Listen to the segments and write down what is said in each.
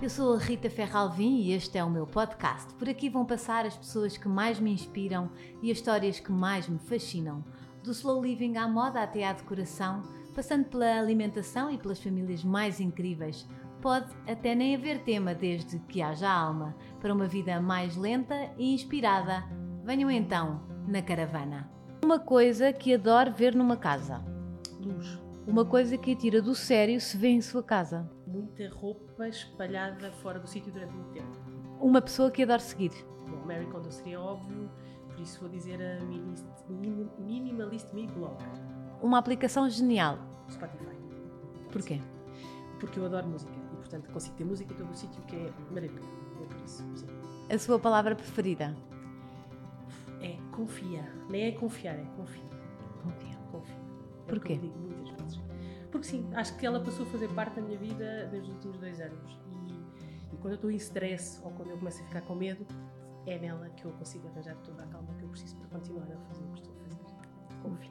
Eu sou a Rita Ferralvim e este é o meu podcast. Por aqui vão passar as pessoas que mais me inspiram e as histórias que mais me fascinam. Do slow living à moda até à decoração, passando pela alimentação e pelas famílias mais incríveis. Pode até nem haver tema desde que haja alma, para uma vida mais lenta e inspirada. Venham então na caravana. Uma coisa que adoro ver numa casa. Luz. Uma coisa que a tira do sério se vê em sua casa. Muita roupa espalhada fora do sítio durante muito tempo. Uma pessoa que adoro seguir. Bom, Mary Kondo seria óbvio, por isso vou dizer a Minist, Min- Minimalist Me Blog. Uma aplicação genial. Spotify. Porquê? Porque eu adoro música e, portanto, consigo ter música em todo o sítio que é maravilhoso. É por isso, sim. A sua palavra preferida? É confia. Nem é confiar, é confia. Confia. Confia. É Porquê? que Porque sim, acho que ela passou a fazer parte da minha vida desde os últimos dois anos. E, e quando eu estou em stress ou quando eu começo a ficar com medo, é nela que eu consigo arranjar toda a calma que eu preciso para continuar a fazer o que estou a fazer. Confia.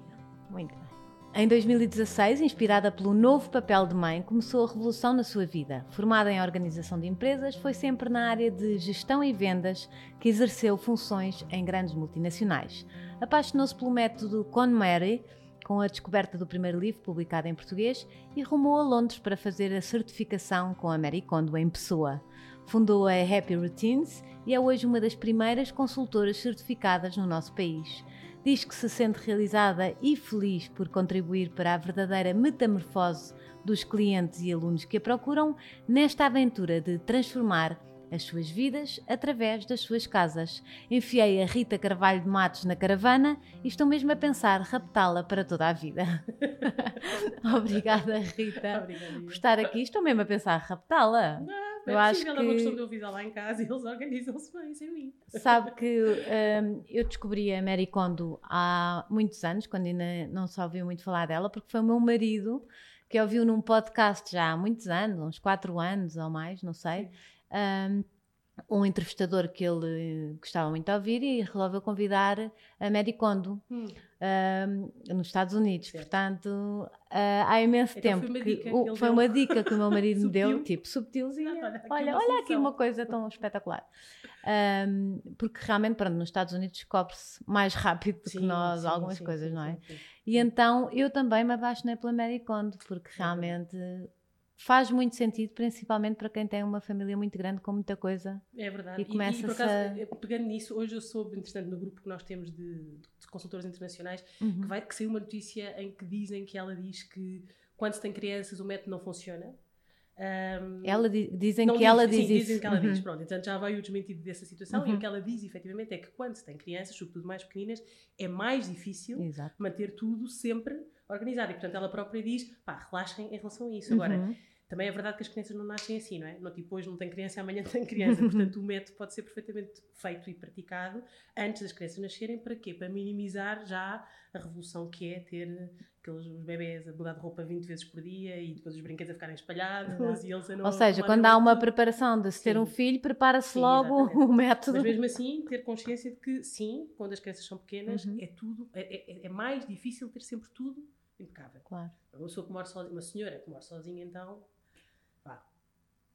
Muito bem. Em 2016, inspirada pelo novo papel de mãe, começou a revolução na sua vida. Formada em organização de empresas, foi sempre na área de gestão e vendas que exerceu funções em grandes multinacionais. Apaixonou-se pelo método KonMari, com a descoberta do primeiro livro publicado em português, e rumou a Londres para fazer a certificação com a Mary Kondo em pessoa. Fundou a Happy Routines e é hoje uma das primeiras consultoras certificadas no nosso país. Diz que se sente realizada e feliz por contribuir para a verdadeira metamorfose dos clientes e alunos que a procuram nesta aventura de transformar as suas vidas através das suas casas. Enfiei a Rita Carvalho de Matos na caravana e estou mesmo a pensar raptá-la para toda a vida. Obrigada, Rita, Obrigada. por estar aqui. Estou mesmo a pensar raptá-la. Eu Eu acho acho que ela é uma que- questão de ouvir lá em casa e eles organizam-se bem sem mim. Sabe que hum, eu descobri a Mary Kondo há muitos anos, quando ainda não se ouviu muito falar dela, porque foi o meu marido que ouviu num podcast já há muitos anos, uns quatro anos ou mais, não sei, hum, um entrevistador que ele gostava muito de ouvir e resolveu convidar a Mary Kondo Hum. hum, nos Estados Unidos. Certo. Portanto, ah, há imenso Então tempo foi uma que dica o- foi uma dica que o meu marido me deu, tipo subtilzinha. Olha, aqui Olha, uma olha aqui uma coisa tão espetacular. Ahm, porque realmente, pronto, nos Estados Unidos descobre-se mais rápido do que nós sim, algumas sim, coisas, sim, não é? E então eu também me apaixonei pela Mary Kondo, porque realmente faz muito sentido, principalmente para quem tem uma família muito grande com muita coisa. É verdade. E começa-se por acaso, a- eh, pegando nisso, hoje eu soube, entretanto, no grupo que nós temos de, de consultores internacionais, Uhum. que, vai, que saiu uma notícia em que dizem que ela diz que quando se tem crianças o método não funciona. Ahm, Ela di- dizem que ela diz sim, isso. dizem que ela diz, Uhum. pronto. Então já veio o desmentido dessa situação e Uhum. o que ela diz, efetivamente, é que quando se tem crianças, sobretudo mais pequeninas, é mais difícil Exato. manter tudo sempre organizado. E, portanto, ela própria diz, pá, relaxem em relação a isso. Agora, Uhum. também é verdade que as crianças não nascem assim, não é? Não, tipo, hoje não tem criança, amanhã tem criança. Portanto, o método pode ser perfeitamente feito e praticado antes das crianças nascerem. Para quê? Para minimizar já a revolução que é ter aqueles os bebés a mudar de roupa 20 vezes por dia e depois os brinquedos a ficarem espalhados Exato. e eles a não Ou seja, quando há uma preparação de se ter Sim. um filho, prepara-se logo o método. Mas mesmo assim, ter consciência de que sim, quando as crianças são pequenas, Uhum. é tudo, é, é- é mais difícil ter sempre tudo impecável. Claro. Uma pessoa que mora sozinha, uma senhora que mora sozinha, então, pá,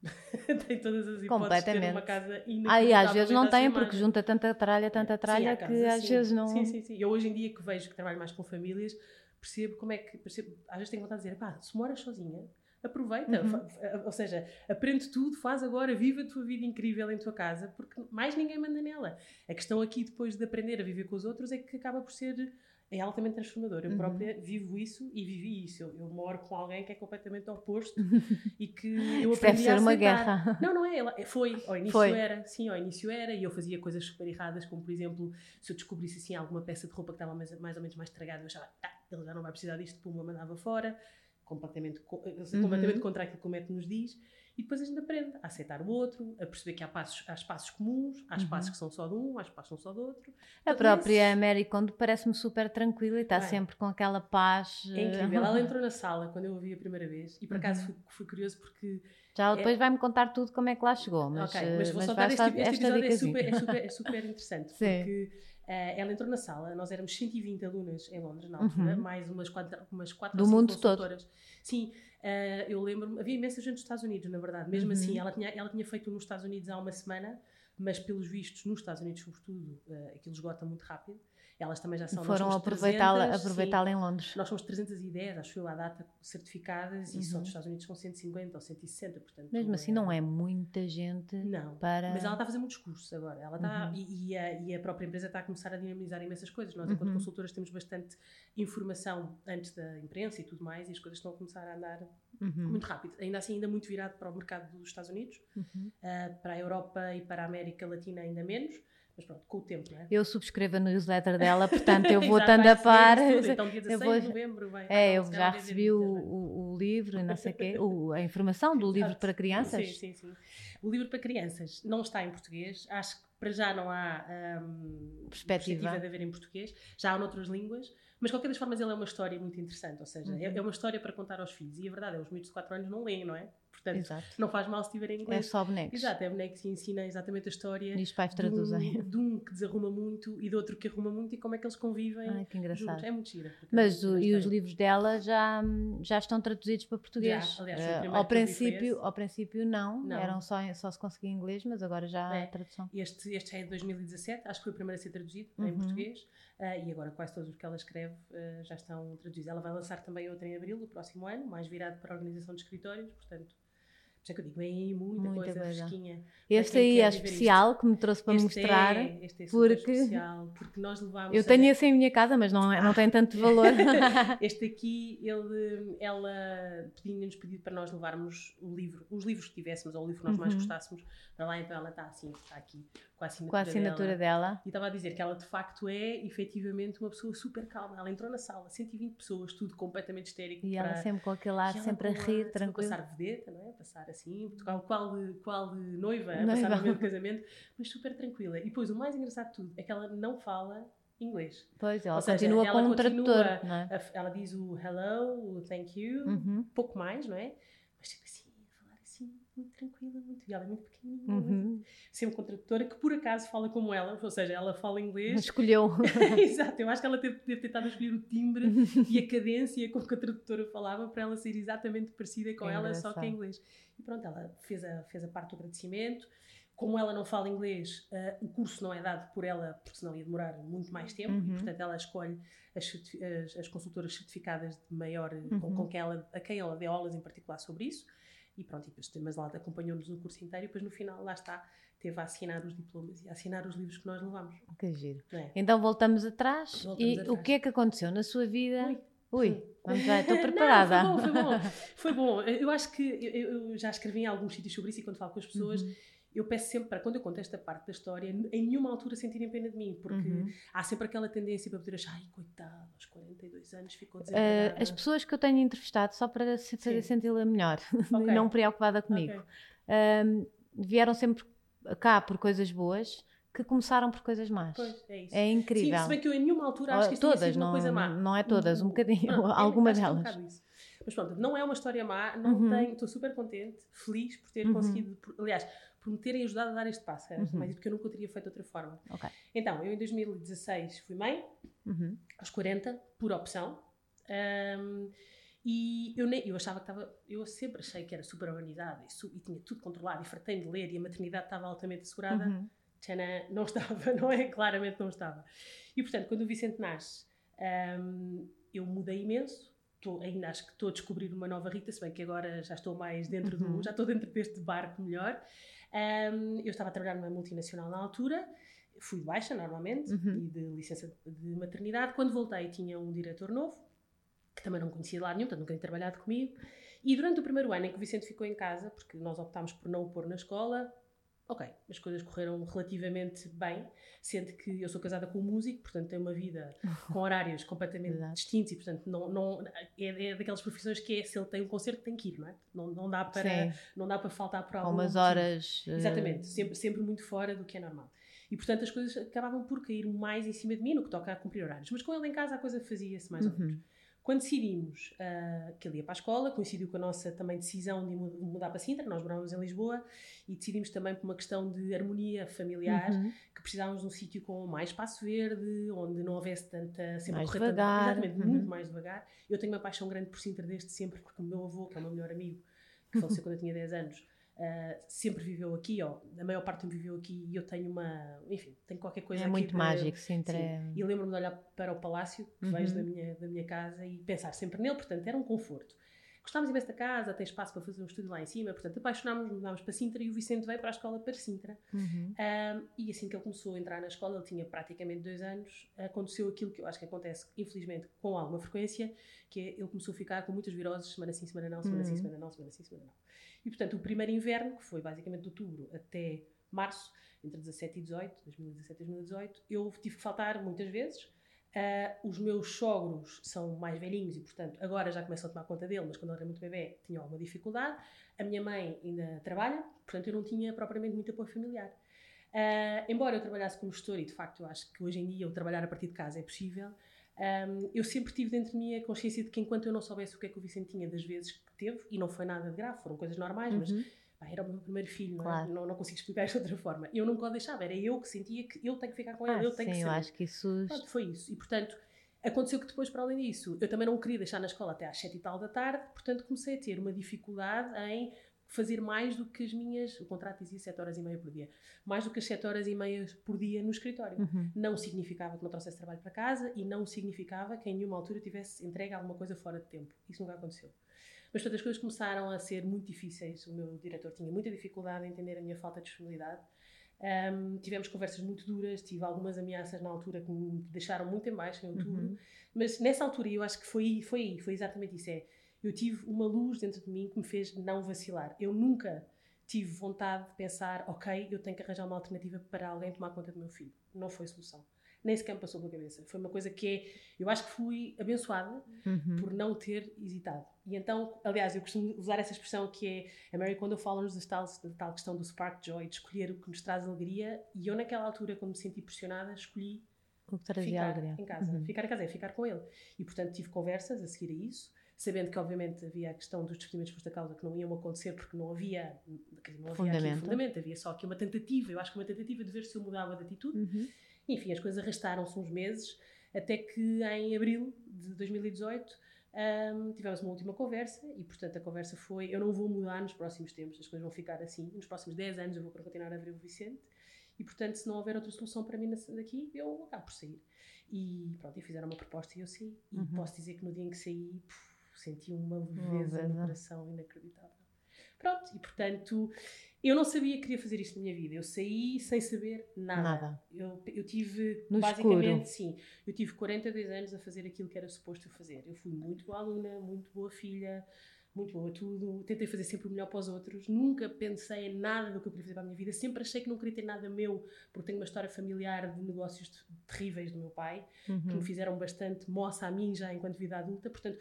tem todas as hipóteses de ter uma casa Ah, e às vezes não tem porque junta tanta tralha, tanta tralha, que às vezes não. Sim, sim, sim. Eu hoje em dia que vejo que trabalho mais com famílias, percebo como é que, percebo, às vezes tenho vontade de dizer, pá, se moras sozinha, aproveita, Uhum. ou seja, aprende tudo, faz agora, vive a tua vida incrível em tua casa, porque mais ninguém manda nela. A questão aqui depois de aprender a viver com os outros é que acaba por ser é altamente transformador. Eu Uhum. própria vivo isso e vivi isso. Eu, eu moro com alguém que é completamente oposto e que eu Isso deve aprendi ser a uma guerra. Não, não é. Ela, foi. Ao início Foi. era. Sim, ao início era. E eu fazia coisas super erradas, como por exemplo, se eu descobrisse assim alguma peça de roupa que estava mais, mais ou menos mais estragada, eu achava, ah, ele já não vai precisar disto, puma, mandava fora. Completamente, co- eh, Uhum. completamente contra aquilo que o método nos diz. E depois a gente aprende a aceitar o outro, a perceber que há, passos, há espaços comuns, há espaços Uhum. que são só de um, há espaços que são só do outro. A própria esses- Mary Kondo parece-me super tranquila e está é? sempre com aquela paz. É eh, incrível. Ela entrou na sala quando eu a vi a primeira vez e por acaso Uhum. fui, fui curioso porque Já É- depois vai-me contar tudo como é que lá chegou. Mas, eh, mas vou mas só dar este, tipo- este esta episódio é super, é, super, é super interessante porque ela entrou na sala, nós éramos 120 alunas em Londres na altura, Uhum. mais umas quatro, umas quatro Do mundo todo. Sim, eh, eu lembro-me, havia imensa gente dos Estados Unidos, na verdade. Mesmo Uhum. assim, ela tinha, ela tinha feito nos Estados Unidos há uma semana, mas pelos vistos, nos Estados Unidos, sobretudo, eh, aquilo esgota muito rápido. Elas também já são Foram aproveitá-la 300, sim. aproveitá-la em Londres. Nós somos 310, acho eu, à data, certificadas, e só Uhum. dos Estados Unidos são 150 ou 160, portanto... Mesmo assim, não é muita gente Não, para. mas ela está a fazer muitos cursos agora. Ela está, Uhum. e, e a, e a própria empresa está a começar a dinamizar imensas coisas. Nós, enquanto Uhum. consultoras, temos bastante informação antes da imprensa e tudo mais, e as coisas estão a começar a andar Uhum, muito rápido. Ainda assim, ainda muito virado para o mercado dos Estados Unidos, uhum. ah, para a Europa e para a América Latina ainda menos, mas pronto, com o tempo, não é? Eu subscrevo a newsletter dela, portanto eu vou estando a par. tudo. Então, dia Eu 16 vou- de novembro vai. É, eu já recebi o, o, o livro e não sei o quê, o- a informação do livro para crianças. Sim, sim, sim. O livro para crianças não está em português. Acho que para já não há hum, Perspectiva. de haver em português. Já há noutras línguas. Mas, de qualquer das formas, ele é uma história muito interessante. Ou seja, é, Uhum. é uma história para contar aos filhos. E a verdade é, os miúdos de 4 anos não leem, não é? Portanto, Exato. não faz mal se tiverem É inglês. só bonecos. Exato, é boneco que ensina exatamente a história E os pais de um, traduzem. de um que desarruma muito e do outro que arruma muito e como é que eles convivem Ai, que juntos. engraçado. É muito gira. Mas o- É e os livros dela já, já estão traduzidos para português. Já, aliás, primeiro ao, princípio, ao princípio não, Não. eram só, em- só se conseguia em inglês, mas agora já há É. tradução. Este, este é de 2017, acho que foi o primeiro a ser traduzido em Uhum. português ah, e agora quase todos os que ela escreve ah, já estão traduzidos. Ela vai lançar também outra em abril do próximo ano, mais virado para a organização de escritórios, portanto, isso é que eu digo, vem aí muita, Muita coisa, coisa. fresquinha. Este aí é viver especial, que me trouxe para este mostrar. é, este é porque- especial, porque nós levámos... Eu a- tenho esse em minha casa, mas não, é- não tem tanto valor. Este aqui, ele, ela tinha-nos pedido para nós levarmos o livro, os livros que tivéssemos, ou o livro que nós mais Uhum. gostássemos, para lá, então ela está assim, está aqui, com a assinatura, Com a assinatura dela. dela. E estava a dizer que ela de facto é efetivamente uma pessoa super calma. Ela entrou na sala, 120 pessoas, tudo completamente histérico. E ela para- sempre com aquele ar, ela sempre a rir, tranquilo. A passar vedeta, não é? Passar assim, qual, qual, qual noiva, a passar no meio do casamento, mas super tranquila. E depois o mais engraçado de tudo é que ela não fala inglês. Pois, ela Ou seja, continua ela com um tradutor, é? Ela diz o hello, o thank you, Uhum. pouco mais, não é? Mas tipo assim, muito tranquila, muito. E ela é muito pequenininha, Uhum. sempre com tradutora, que por acaso fala como ela, ou seja, ela fala inglês. Escolheu. Exato, eu acho que ela teve, deve ter estado a escolher o timbre e a cadência com que a tradutora falava para ela ser exatamente parecida com É ela, só que em inglês. E pronto, ela fez a, fez a parte do agradecimento. Como ela não fala inglês, ah, o curso não é dado por ela, porque senão ia demorar muito mais tempo, Uhum. e portanto ela escolhe as, as- as consultoras certificadas de maior, com, Uhum. com quem ela, a quem ela dê aulas em particular sobre isso. E pronto, e depois, mas lá acompanhou-nos no curso inteiro e depois no final, lá está, teve a assinar os diplomas e a assinar os livros que nós levamos. que giro. Não é? Então voltamos atrás. Voltamos e o atrás. que é que aconteceu na sua vida? Ui. Ui, vamos lá, estou Não, preparada. foi bom, foi bom. Foi bom. Eu acho que eu, eu já escrevi em alguns sítios sobre isso e quando falo com as pessoas, Uhum. Eu peço sempre para, quando eu conto esta parte da história, em nenhuma altura sentirem pena de mim, porque Uhum. há sempre aquela tendência para poder achar, ai, coitado, aos 42 anos ficou Uh, desempregada. as pessoas que eu tenho entrevistado, só para se Sim. senti-la melhor Ok. e não preocupada comigo, Ok. um, vieram sempre cá por coisas boas que começaram por coisas más. Pois, é isso. É Sim, incrível. se bem que eu em nenhuma altura acho que isto todas, sido uma não, coisa má. não é todas, um bocadinho, Pronto, é, alguma é um delas. isso. Mas pronto, não é uma história má, não Uhum. tenho, estou super contente, feliz por ter Uhum. conseguido, aliás, por me terem ajudado a dar este passo, Uhum. mas porque eu nunca o teria feito de outra forma. Ok. Então, eu em 2016 fui mãe, Uhum. aos 40, por opção. Ahm, e eu, nem, eu achava que estava. Eu sempre achei que era super organizada e, su- e tinha tudo controlado e fartei de ler e a maternidade estava altamente assegurada. Uhum. Tchanã, não estava, não é? Claramente não estava. E portanto, quando o Vicente nasce, ahm, eu mudei imenso. Estou- ainda acho que estou a descobrir uma nova Rita, se bem que agora já estou mais dentro Uhum. do. já estou dentro deste barco melhor. Ahm, eu estava a trabalhar numa multinacional na altura, fui de baixa normalmente Uhum. e de licença de maternidade. Quando voltei, tinha um diretor novo, que também não conhecia de lado nenhum, portanto nunca tinha trabalhado comigo. E durante o primeiro ano em que o Vicente ficou em casa, porque nós optámos por não o pôr na escola, ok, as coisas correram relativamente bem, sendo que eu sou casada com um músico, portanto tenho uma vida com horários completamente distintos e, portanto, não, não, é, é daquelas profissões que é, se ele tem um concerto, tem que ir, não é? Não, não, dá, para, Sim, não dá para faltar por com algum umas motivo. horas. uh, Exatamente, sempre, sempre muito fora do que é normal. E portanto as coisas acabavam por cair mais em cima de mim no que toca a cumprir horários. Mas com ele em casa a coisa fazia-se mais ou menos. Quando decidimos uh, que ele ia para a escola, coincidiu com a nossa também decisão de mudar para Sintra, nós morávamos em Lisboa, e decidimos também por uma questão de harmonia familiar, uhum. que precisávamos de um sítio com mais espaço verde, onde não houvesse tanta... Sempre mais devagar. Exatamente, uhum. muito mais devagar. Eu tenho uma paixão grande por Sintra desde sempre, porque o meu avô, que é o meu melhor amigo, que faleceu quando eu tinha 10 anos, Uh, sempre viveu aqui, ó, a maior parte me viveu aqui e eu tenho uma, enfim, tenho qualquer coisa é aqui. Muito mágico, Sintra. Sim. É... E lembro-me de olhar para o palácio que uhum. vejo da minha, da minha casa e pensar sempre nele, portanto, era um conforto. Gostámos imenso da casa, tem espaço para fazer um estúdio lá em cima, portanto, apaixonámos-nos, mudámos para Sintra e o Vicente veio para a escola para Sintra. Uhum. Um, e assim que ele começou a entrar na escola, ele tinha praticamente dois anos, aconteceu aquilo que eu acho que acontece, infelizmente, com alguma frequência, que é ele começou a ficar com muitas viroses, semana sim, semana não, semana uhum. sim, semana não, semana sim, semana não. E, portanto, o primeiro inverno, que foi basicamente de outubro até março, entre 17 e 18, 2017 e 2018, eu tive que faltar muitas vezes. Uh, os meus sogros são mais velhinhos e, portanto, agora já começam a tomar conta dele, mas quando ele era muito bebê tinha alguma dificuldade. A minha mãe ainda trabalha, portanto, eu não tinha propriamente muito apoio familiar. Uh, embora eu trabalhasse como gestor, e de facto eu acho que hoje em dia eu trabalhar a partir de casa é possível, um, eu sempre tive dentro de mim a consciência de que enquanto eu não soubesse o que é que o Vicente tinha das vezes que teve, e não foi nada de grave, foram coisas normais, uhum. mas pá, era o meu primeiro filho, não, é? claro. não, não, consigo explicar isto de outra forma. Eu nunca o deixava, era eu que sentia que eu tenho que ficar com ele, ah, eu tenho sim, que ser. eu acho que isso. Pronto, foi isso. E portanto, aconteceu que depois, para além disso, eu também não queria deixar na escola até às sete e tal da tarde, portanto comecei a ter uma dificuldade em fazer mais do que as minhas. O contrato dizia 7 horas e meia por dia. Mais do que as 7 horas e meia por dia no escritório. Uhum. Não significava que não trouxesse trabalho para casa e não significava que em nenhuma altura tivesse entregue alguma coisa fora de tempo. Isso nunca aconteceu. Mas todas as coisas começaram a ser muito difíceis. O meu diretor tinha muita dificuldade em entender a minha falta de disponibilidade. Um, tivemos conversas muito duras, tive algumas ameaças na altura que me deixaram muito em baixo em outubro. Uhum. Mas nessa altura eu acho que foi, foi, foi exatamente isso. É, eu tive uma luz dentro de mim que me fez não vacilar. Eu nunca tive vontade de pensar, ok, eu tenho que arranjar uma alternativa para alguém tomar conta do meu filho. Não foi solução. Nem sequer me passou pela cabeça. Foi uma coisa que é, eu acho que fui abençoada uhum. por não ter hesitado. E então, aliás, eu costumo usar essa expressão que é, a Mary quando eu falo-nos da tal, questão do spark joy, de escolher o que nos traz alegria, e eu naquela altura, quando me senti pressionada, escolhi o que trazia ficar alegria. em casa. Uhum. Ficar em casa é ficar com ele. E, portanto, tive conversas a seguir a isso sabendo que obviamente havia a questão dos despedimentos por esta causa que não iam acontecer porque não havia, dizer, não havia fundamento. fundamento, havia só aqui uma tentativa, eu acho que uma tentativa de ver se eu mudava de atitude. Uhum. Enfim, as coisas arrastaram-se uns meses, até que em abril de 2018 um, tivemos uma última conversa e, portanto, a conversa foi: eu não vou mudar nos próximos tempos, as coisas vão ficar assim, nos próximos 10 anos eu vou continuar a ver o Vicente e, portanto, se não houver outra solução para mim daqui, eu acabo por sair. E pronto, e fizeram uma proposta e eu saí. E uhum. posso dizer que no dia em que saí, puf, senti uma leveza no coração inacreditável. Pronto, e portanto, eu não sabia que queria fazer isto na minha vida. Eu saí sem saber nada. nada. Eu, eu tive, no basicamente, escuro. sim, eu tive 42 anos a fazer aquilo que era suposto eu fazer. Eu fui muito boa aluna, muito boa filha, muito boa tudo. Tentei fazer sempre o melhor para os outros. Nunca pensei em nada do que eu queria fazer para a minha vida. Sempre achei que não queria ter nada meu, porque tenho uma história familiar de negócios terríveis do meu pai, uhum. que me fizeram bastante moça a mim já enquanto vida adulta. Portanto,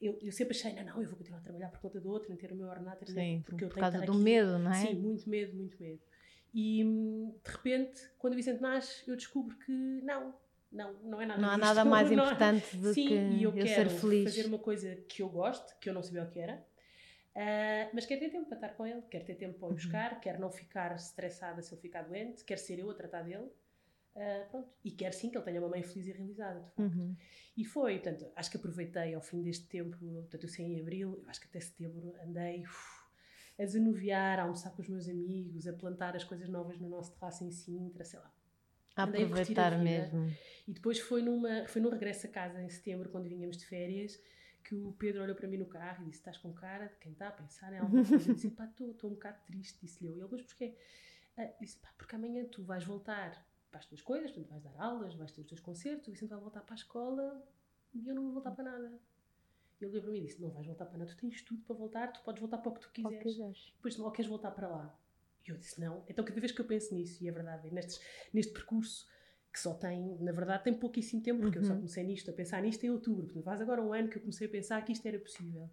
eu, eu, sempre achei, não, não, eu vou continuar a trabalhar por conta do outro, em ter o meu ornato, Sim, porque eu por causa do aqui. medo, não é? Sim, muito medo, muito medo. E de repente, quando o Vicente nasce, eu descubro que não, não, não é nada Não há nada mais importante do Sim, que e eu, eu quero ser feliz. fazer uma coisa que eu gosto, que eu não sabia o que era, uh, mas quero ter tempo para estar com ele, quero ter tempo para o uhum. buscar, uhum. quero não ficar estressada se ele ficar doente, quero ser eu a tratar dele. Uh, pronto. E quero sim que ele tenha uma mãe feliz e realizada, de facto. Uhum. E foi, portanto, acho que aproveitei ao fim deste tempo, portanto, eu saí em abril, acho que até setembro andei uf, a desanuviar, a almoçar com os meus amigos, a plantar as coisas novas no nosso terraço em Sintra, sei lá. A aproveitar a mesmo. E depois foi, numa, foi num regresso a casa em setembro, quando vinhamos de férias, que o Pedro olhou para mim no carro e disse: Estás com cara de quem está a pensar em alguma coisa? Eu disse: Pá, estou um bocado triste, disse-lhe eu. E ele, mas porquê? Ah, disse: Pá, porque amanhã tu vais voltar para as tuas coisas, portanto, vais dar aulas, vais ter os teus concertos, o Vicente vai voltar para a escola e eu não vou voltar para nada. E ele olhou para mim e disse: Não vais voltar para nada, tu tens tudo para voltar, tu podes voltar para o que tu quiseres. quiseres. Depois, ou queres voltar para lá? E eu disse: Não. Então, cada vez que eu penso nisso, e é verdade, nestes, neste percurso que só tem, na verdade, tem pouquíssimo tempo, porque uhum. eu só uhum. comecei nisto, a pensar nisto em outubro, portanto, faz agora um ano que eu comecei a pensar que isto era possível.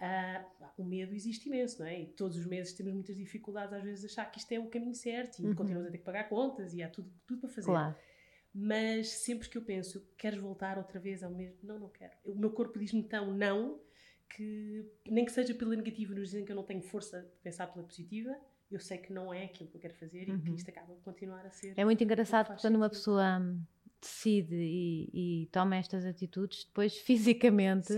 Uh, o medo existe imenso, não é? E todos os meses temos muitas dificuldades, às vezes, achar que isto é o caminho certo e uhum. continuamos a ter que pagar contas e há tudo, tudo para fazer. Claro. mas sempre que eu penso, queres voltar outra vez ao mesmo? Não, não quero. O meu corpo diz-me tão não, que nem que seja pela negativa, nos dizem que eu não tenho força de pensar pela positiva, eu sei que não é aquilo que eu quero fazer uhum. e que uhum. isto acaba por continuar a ser. É muito engraçado quando uma pessoa decide e, e, toma estas atitudes, depois fisicamente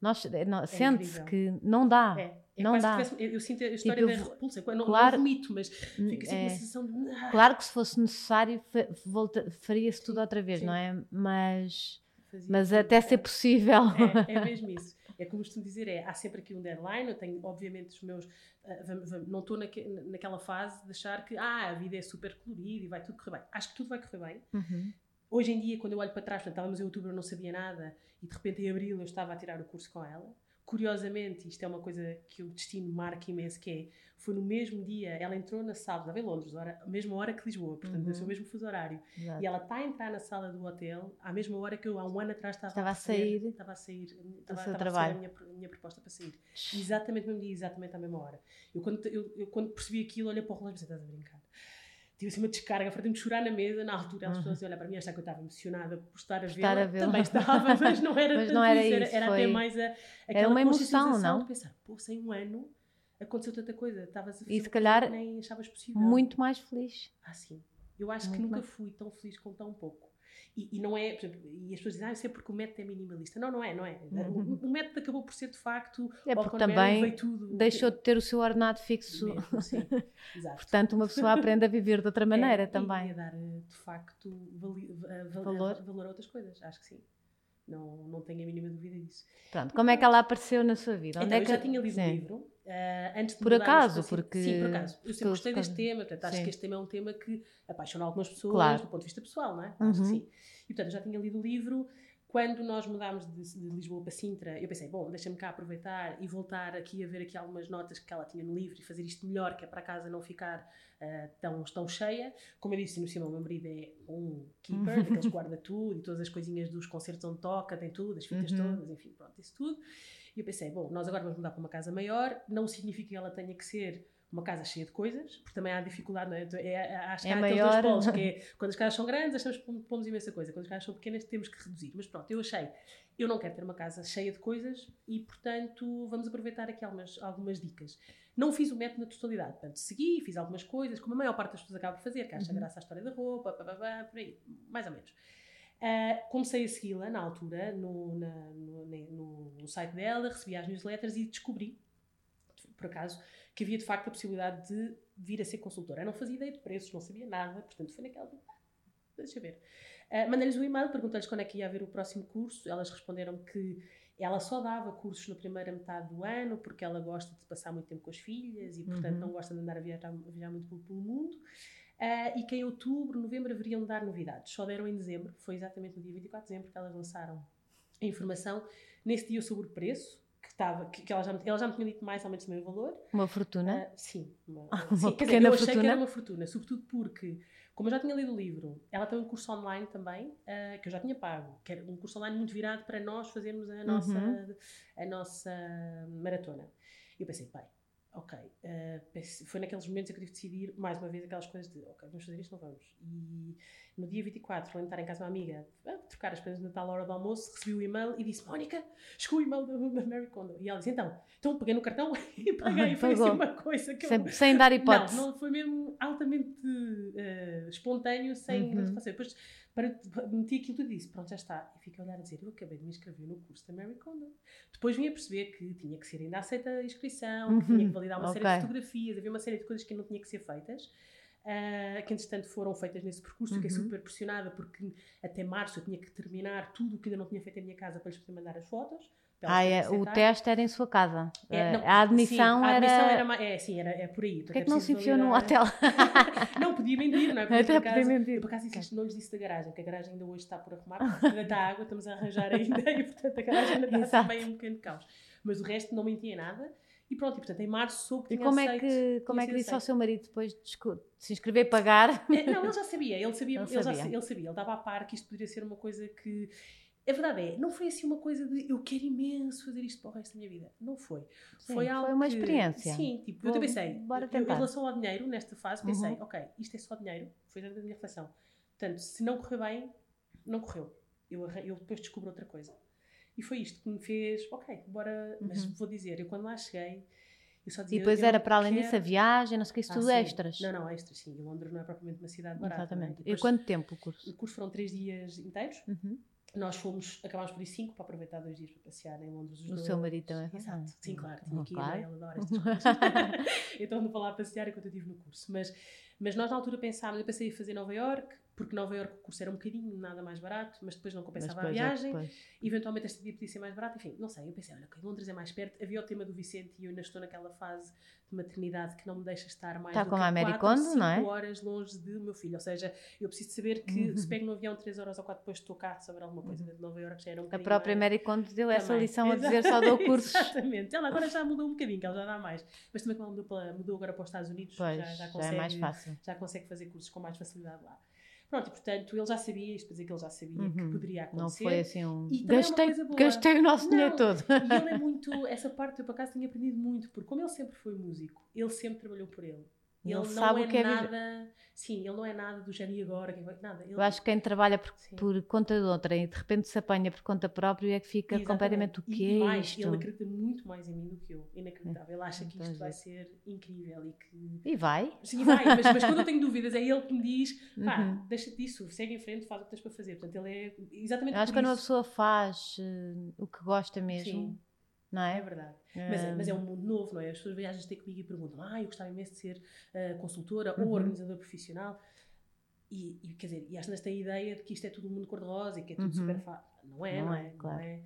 nós, eh, é sente-se que não dá. É. É não dá. Tivesse, eu, eu, sinto a história tipo, da repulsa, não, claro, não vomito, mas fica assim é, uma sensação de. Ah. Claro que se fosse necessário faria-se tudo outra vez, sim. não é? Mas, mas até ser possível. É, é mesmo isso. É como costumo dizer, é, há sempre aqui um deadline, eu tenho obviamente os meus, uh, não estou naque, naquela fase de achar que ah, a vida é super colorida e vai tudo correr bem. Acho que tudo vai correr bem. Uhum. Hoje em dia, quando eu olho para trás, portanto, estávamos em outubro, eu não sabia nada e de repente em abril eu estava a tirar o curso com ela curiosamente, isto é uma coisa que o destino marca imenso, que é, foi no mesmo dia, ela entrou na sala, estava em Londres, hora, mesma hora que Lisboa, portanto, uhum. no seu mesmo fuso horário, Exato. e ela está a entrar na sala do hotel, à mesma hora que eu, há um ano atrás, estava, estava a, sair, estava a sair, estava, estava trabalho. a, a minha, minha proposta para sair. Exatamente no mesmo dia, exatamente à mesma hora. Eu quando, eu, eu, quando percebi aquilo, olhei para o relógio e pensei, estás a brincar tive assim uma descarga, fartei-me de chorar na mesa. Na altura, as uhum. pessoas olham para mim acharam que eu estava emocionada por estar a ver. Também estava, mas não era mas não era isso, era, era até mais a, aquela era uma emoção, não? de pensar, pô, sem um ano aconteceu tanta coisa, estavas a E se calhar nem achavas possível. muito mais feliz. Ah, sim. Eu acho muito que nunca mais. fui tão feliz com tão pouco. E, e, não é, exemplo, e as pessoas dizem, ah, isso é porque o método é minimalista. Não, não é, não é. Uhum. O, o, método acabou por ser de facto. É porque também tudo, deixou de ter o seu ordenado fixo. Mesmo, sim, Portanto, uma pessoa aprende a viver de outra é, maneira é, também. E a dar, de facto, vali, valor. valor a outras coisas. Acho que sim. Não, não tenho a mínima dúvida disso. Pronto, como é que ela apareceu na sua vida? Onde então, é que... eu já tinha lido o livro uh, antes de Por acaso, porque... Sim, por acaso. Eu sempre gostei deste tema, portanto, acho que este tema é um tema que apaixona algumas pessoas claro. do ponto de vista pessoal, não é? Uhum. Acho que sim. E portanto, eu já tinha lido o livro. Quando nós mudámos de, de Lisboa para Sintra, eu pensei, bom, deixa-me cá aproveitar e voltar aqui a ver aqui algumas notas que ela tinha no livro e fazer isto melhor, que é para casa não ficar uh, tão, tão cheia. Como eu disse, no cima, o meu marido é um keeper, daqueles que guarda tudo e todas as coisinhas dos concertos onde toca, tem tudo, as fitas uhum. todas, enfim, pronto, isso tudo. E eu pensei, bom, nós agora vamos mudar para uma casa maior, não significa que ela tenha que ser uma casa cheia de coisas, porque também há dificuldade, não é? é, é acho que é há maior. aqueles dois polos, que é quando as casas são grandes, achamos que pomos imensa coisa, quando as casas são pequenas, temos que reduzir. Mas pronto, eu achei, eu não quero ter uma casa cheia de coisas e, portanto, vamos aproveitar aqui algumas, algumas dicas. Não fiz o método na totalidade, portanto, segui, fiz algumas coisas, como a maior parte das pessoas acaba por fazer, que acha uhum. graça à história da roupa, pá, pá, pá, por aí, mais ou menos. Uh, comecei a segui-la na altura no, na, no, no, site dela, recebi as newsletters e descobri, por acaso, que havia de facto a possibilidade de vir a ser consultora. Eu não fazia ideia de preços, não sabia nada, portanto foi naquela. Deixa ver. Uh, Mandei-lhes um e-mail, perguntei-lhes quando é que ia haver o próximo curso. Elas responderam que ela só dava cursos na primeira metade do ano porque ela gosta de passar muito tempo com as filhas e, portanto, uhum. não gosta de andar a viajar, a viajar muito pelo, pelo mundo. Uh, e que em outubro, novembro haveriam de dar novidades. Só deram em dezembro, foi exatamente no dia 24 de dezembro que elas lançaram a informação. Nesse dia sobre o preço, que, estava, que, que ela, já, ela já me tinha dito mais ou menos o mesmo valor. Uma fortuna? Uh, sim. Uma, uma sim, pequena dizer, eu achei fortuna. que era uma fortuna, sobretudo porque, como eu já tinha lido o livro, ela tem um curso online também, uh, que eu já tinha pago, que era um curso online muito virado para nós fazermos a nossa, uhum. a nossa maratona. E eu pensei, bem, ok, uh, foi naqueles momentos em que eu tive de decidir, mais uma vez, aquelas coisas de, ok, vamos fazer isto, não vamos. E no dia 24, falei de estar em casa de uma amiga, a trocar as coisas de Natal à hora do almoço, recebi o e-mail e disse, Mónica, chegou o e-mail da, Mary Kondo. E ela disse, então, então peguei no cartão e paguei. foi assim uma coisa que sem, eu... Sem dar hipótese. Não, não foi mesmo altamente uh, espontâneo, sem... Uhum. Depois para, meti aquilo tudo e disse, pronto, já está. E fiquei a olhar a dizer, eu acabei de me inscrever no curso da Mary Kondo. Depois vim a perceber que tinha que ser ainda aceita a inscrição, uhum. que tinha que validar uma okay. série de fotografias, havia uma série de coisas que não tinha que ser feitas. Uh, que entretanto foram feitas nesse percurso, fiquei uhum. super pressionada porque até março eu tinha que terminar tudo o que ainda não tinha feito em minha casa para lhes poder mandar as fotos. Ah, é, o teste era em sua casa. É, não, a admissão sim, a admissão era... era é, sim, era, é por aí. Porquê é que não se enfiou no hotel? não, podia mentir, não é? Porque Até podia mentir. Por acaso isto, não lhes disse da garagem, porque a garagem ainda hoje está por arrumar, ainda está água, estamos a arranjar ainda e portanto a garagem ainda está também um pequeno caos. Mas o resto não mentia nada. E pronto, e portanto em março soube que E como aceito, é que, como é que disse aceito. ao seu marido depois de se inscrever e pagar? É, não, ele já sabia, ele sabia, ele, ele sabia. Já, ele sabia, ele estava a par que isto poderia ser uma coisa que a verdade é, não foi assim uma coisa de eu quero imenso fazer isto para o resto da minha vida. Não foi. Sim, foi algo. Foi uma experiência. Que, sim, tipo, Vou, eu pensei, bora tentar. Eu, em relação ao dinheiro, nesta fase, pensei, uhum. ok, isto é só dinheiro. Foi a minha reflexão. Portanto, se não correu bem, não correu. Eu, eu depois descubro outra coisa. E foi isto que me fez, ok, bora. Mas Uhum. vou dizer, eu quando lá cheguei, eu só dizia. E depois era não para além quero- disso a viagem, não sei o que, isso Ah, tudo sim. extras. Não, não, extras, sim. E Londres não é propriamente uma cidade barata. Exatamente. não é? E Depois, quanto tempo o curso? O curso foram três dias inteiros. Uhum. Nós fomos, acabámos por ir cinco para aproveitar dois dias para passear em Londres. Os O dois. seu marido também? Exato, Ah, sim, claro. Tinha que ir, claro. não é? ele adora estas coisas. então ando para lá passear enquanto eu estive no curso. Mas, mas nós na altura pensámos, eu pensei em fazer Nova York, porque Nova York o curso era um bocadinho nada mais barato, mas depois não compensava a depois é viagem. depois. Eventualmente esta dia podia ser mais barata, enfim, não sei. Eu pensei, olha, ok, Londres é mais perto. Havia o tema do Vicente e eu ainda estou naquela fase de maternidade que não me deixa estar mais Tá do como que a Mary quatro, Kondo, não é? cinco horas longe do meu filho. Ou seja, eu preciso saber que Uhum. se pego no avião 3 horas ou 4 depois estou cá sobre alguma coisa de Nova York já era um A bocadinho própria mais... Mary Kondo deu essa Também. lição a dizer só dou cursos. Exatamente. Ela agora já mudou um bocadinho, que ela já dá mais. Mas também como ela mudou, mudou agora para os Estados Unidos, Pois, já, já, já, é consegue, mais fácil. já consegue fazer cursos com mais facilidade lá. Pronto, e portanto ele já sabia, isto para dizer que ele já sabia que Uhum. poderia acontecer. Não foi assim um. E é Gastei, boa. gastei o nosso dinheiro todo. E ele é muito, essa parte eu por acaso tenho aprendido muito, porque como ele sempre foi músico, ele sempre trabalhou por ele. Ele Ele, sabe não o que é é viver. nada, sim, ele não é nada do género e agora, nada. Ele, Eu acho que quem trabalha por, por conta de outra e de repente se apanha por conta própria é que fica Exatamente. completamente o que e é mais, isto. Ele acredita muito mais em mim do que eu, inacreditável. Ele acha que Então, isto vai gente. ser incrível e que E vai. Sim, vai, mas, mas quando eu tenho dúvidas é ele que me diz, pá, Uhum. deixa-te disso, segue em frente, faz o que tens para fazer. Portanto, ele é exatamente Eu acho que quando uma pessoa faz eh, o que gosta mesmo, Sim. Não É é? verdade. Mas, é- mas é um mundo novo, não é? As pessoas viajas ter comigo e perguntam, ah, eu gostava imenso de ser eh, consultora Uhum. ou organizador profissional. E, e, quer dizer, e às vezes têm a ideia de que isto é tudo um mundo cor-de-rosa e que é tudo Uhum. super fácil. Não é, Não não, é, é, claro. não é.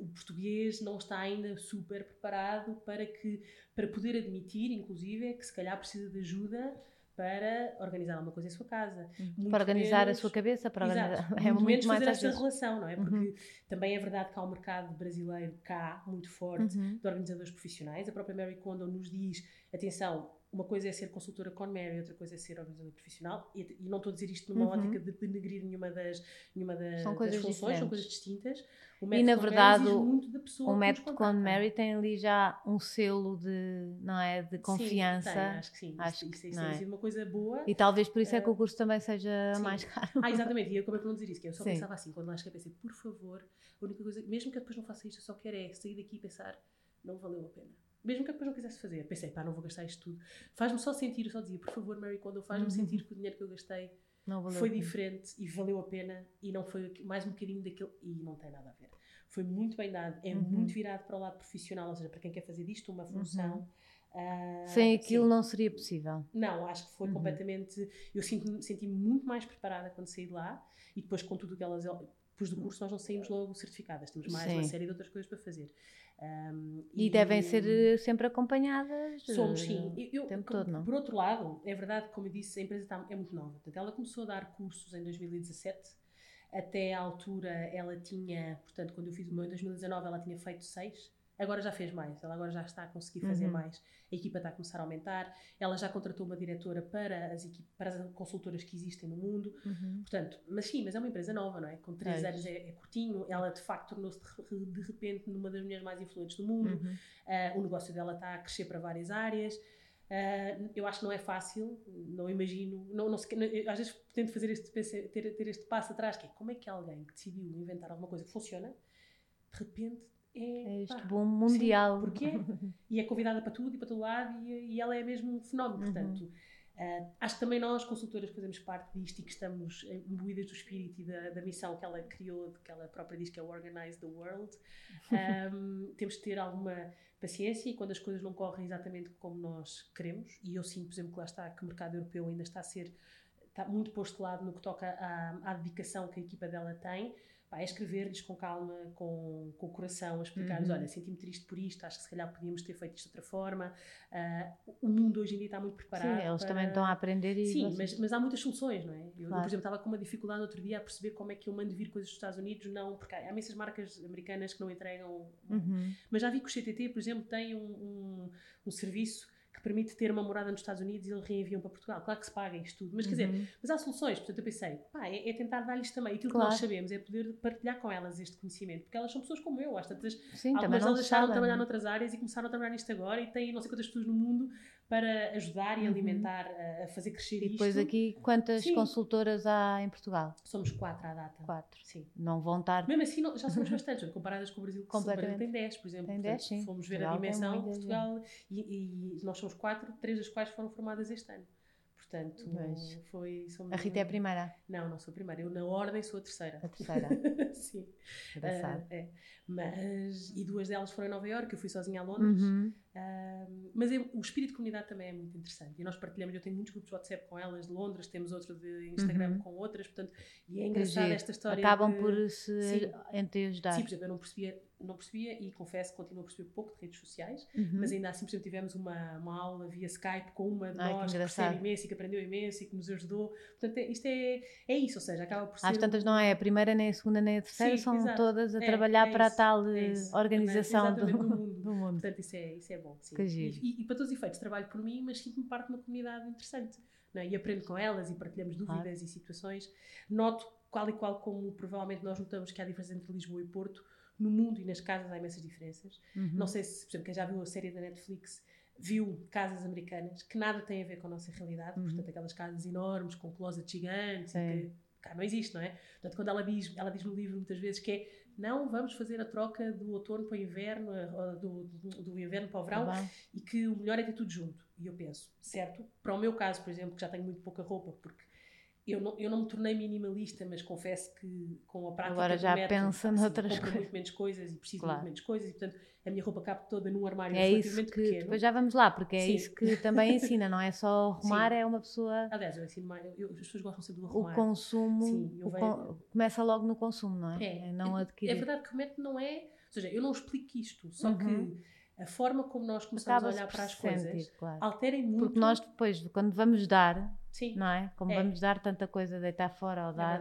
O português não está ainda super preparado para que para poder admitir, inclusive, é que se calhar precisa de ajuda para organizar alguma coisa em sua casa. Muito para organizar menos- a sua cabeça, para organizar. É muito, menos mais fazer às esta vezes. relação, não é? Porque Uhum. também é verdade que há um mercado brasileiro cá, muito forte, Uhum. de organizadores profissionais. A própria Mary Kondo nos diz, atenção, uma coisa é ser consultora com Mary, outra coisa é ser organizador profissional. E, e não estou a dizer isto numa Uhum. ótica de denegrir nenhuma das, nenhuma da- São das funções, são diferentes. coisas distintas. O E, na verdade, o- muito da pessoa O método. Mary tem ali já um selo de, não é, de confiança. Sim, tem, acho que sim. Acho Isto- que- não tem é? sido uma coisa boa. E talvez por isso é que Eh, o curso também seja sim. mais caro. Ah, exatamente, e eu acabei por não dizer isso, que eu só Sim. pensava assim, quando lá cheguei pensei, por favor, a única coisa, mesmo que eu depois não faça isto, eu só quero é sair daqui e pensar, não valeu a pena. Mesmo que eu depois não quisesse fazer, pensei, pá, não vou gastar isto tudo. Faz-me só sentir, eu só dizia, por favor, Mary, quando eu faz-me Uhum. sentir que o dinheiro que eu gastei foi diferente e valeu a pena e não foi mais um bocadinho daquele. E não tem nada a ver. Foi muito bem dado, é Uhum. muito virado para o lado profissional, ou seja, para quem quer fazer disto uma função. ah, Sem aquilo sim. não seria possível. Não, acho que foi Uhum. completamente. Eu senti-me muito mais preparada quando saí de lá e depois, com tudo o que elas. Depois do curso, nós não saímos logo certificadas, temos mais uma Sim. série de outras coisas para fazer. Um, E, devem ser eh, sempre acompanhadas. Somos, eh, sim. Eu- eu- tempo como- todo, não? Por outro lado, é verdade, como eu disse, a empresa está, é muito nova. Portanto, ela começou a dar cursos em 2017. Até à altura, ela tinha, portanto, quando eu fiz o meu em 2019, ela tinha feito seis. Agora já fez mais. Ela agora já está a conseguir fazer Uhum. mais. A equipa está a começar a aumentar. Ela já contratou uma diretora para as, para as consultoras que existem no mundo. Uhum. Portanto, mas sim, mas é uma empresa nova, não é? Com três Pois. anos é, é curtinho. Ela, de facto, tornou-se de, de repente numa das mulheres mais influentes do mundo. Uhum. Uh, o negócio dela está a crescer para várias áreas. Uh, eu acho que não é fácil, não imagino. Não, não se- não- eu às vezes tento fazer este, ter, ter este passo atrás, que é como é que alguém que decidiu inventar alguma coisa que funciona, de repente é. É este pá, boom mundial. Sim, porque é. E é convidada para tudo e para todo lado e, e ela é mesmo um fenómeno. Uhum. Portanto, uh, acho que também nós, consultoras, fazemos parte disto e que estamos imbuídas do espírito e da, da missão que ela criou, que ela própria diz que é o Organize the World, um, temos de ter alguma paciência e quando as coisas não correm exatamente como nós queremos, e eu sinto, por exemplo, que lá está, que o mercado europeu ainda está a ser está muito posto de lado no que toca à, à dedicação que a equipa dela tem, pá, é escrever-lhes com calma, com, com o coração, a explicar-lhes, Uhum. olha, senti-me triste por isto, acho que se calhar podíamos ter feito isto de outra forma. Ah, o mundo hoje em dia está muito preparado. Sim, eles para- também estão a aprender e. Sim, mas, mas há muitas soluções, não é? Eu, Claro. por exemplo, estava com uma dificuldade outro dia a perceber como é que eu mando vir coisas dos Estados Unidos, não, porque há imensas marcas americanas que não entregam. Uhum. Mas já vi que o CTT, por exemplo, tem um, um, um serviço permite ter uma morada nos Estados Unidos e eles reenviam para Portugal. Claro que se paga isto tudo, mas quer dizer, Uhum. mas há soluções. Portanto, eu pensei, pá, é, é tentar dar-lhes também aquilo Claro. que nós sabemos, é poder partilhar com elas este conhecimento, porque elas são pessoas como eu, às tantas Sim, Algumas se deixaram de trabalhar noutras áreas e começaram a trabalhar nisto agora e têm não sei quantas pessoas no mundo para ajudar e Uhum. alimentar, a, a fazer crescer E depois isto. aqui, quantas Sim. consultoras há em Portugal? Somos quatro à data. Quatro. Sim. Não vão estar. Mesmo assim, não- já somos bastantes, comparadas com o Brasil, que o Brasil tem 10, por exemplo. Tem Portanto, 10, sim. Fomos ver Portugal a dimensão, Portugal, e, e nós somos quatro, três das quais foram formadas este ano. Portanto, Pois. foi. A Rita é a primeira, Não, não sou a primeira. Eu, na ordem, sou a terceira. a terceira. Sim. Engraçado. Ah, é. Mas, e duas delas foram em Nova Iorque, eu fui sozinha a Londres. Uhum. Ah, mas o espírito de comunidade também é muito interessante. E nós partilhamos, eu tenho muitos grupos de WhatsApp com elas de Londres, temos outro de Instagram Uhum. com outras, portanto, e é engraçado esta história. Acabam de- por se entreajudar. Sim, por exemplo, eu não percebia, não percebia e confesso que continuo a perceber pouco de redes sociais, Uhum. mas ainda assim, por exemplo, tivemos uma, uma aula via Skype com uma de Ai, que nós que, engraçado. percebe imenso e que aprendeu imenso e que nos ajudou. Portanto, é- isto é, é isso, ou seja, acaba por ser. Às tantas não é a primeira, nem a segunda, nem a terceira, Sim, são exato. todas a É, trabalhar é para a isso, tal é eh, isso. organização do, do mundo. do mundo. Portanto, isso é, isso é bom. Sim. Que E, e- e para todos os efeitos, trabalho por mim, mas sinto-me parte de uma comunidade interessante. Não é? E aprendo com elas e partilhamos dúvidas Claro. e situações. Noto, qual e qual como provavelmente nós notamos que há diferença entre Lisboa e Porto, no mundo e nas casas há imensas diferenças. Uhum. Não sei se, por exemplo, quem já viu a série da Netflix viu casas americanas que nada têm a ver com a nossa realidade, Uhum. portanto, aquelas casas enormes com closets gigantes, e que cá não existe, não é? Portanto, quando ela diz, ela diz no livro muitas vezes que é não vamos fazer a troca do outono para o inverno, eh, ou do, do, do inverno para o verão, Tá e que o melhor é ter tudo junto. E eu penso, certo? Para o meu caso, por exemplo, que já tenho muito pouca roupa, porque eu não, eu não me tornei minimalista, mas confesso que com a prática Agora já método, pensa assim, noutras coisas. muito menos coisas e preciso Claro. muito menos coisas, e portanto a minha roupa cabe toda num armário É isso que. pequeno. Depois já vamos lá, porque é Sim. isso que também ensina, não é só arrumar, Sim. é uma pessoa. Aliás, eu ensino mais, eu- as pessoas gostam sempre do O arrumar. consumo Sim, o con- começa logo no consumo, não é? É, não é, adquirir. é verdade que o método não é. Ou seja, eu não explico isto, só Uhum. que a forma como nós começamos a olhar para as coisas sentir, claro. alterem muito. Porque nós depois, quando vamos dar, Sim, não é? Como É. vamos dar tanta coisa, deitar fora ou é dar.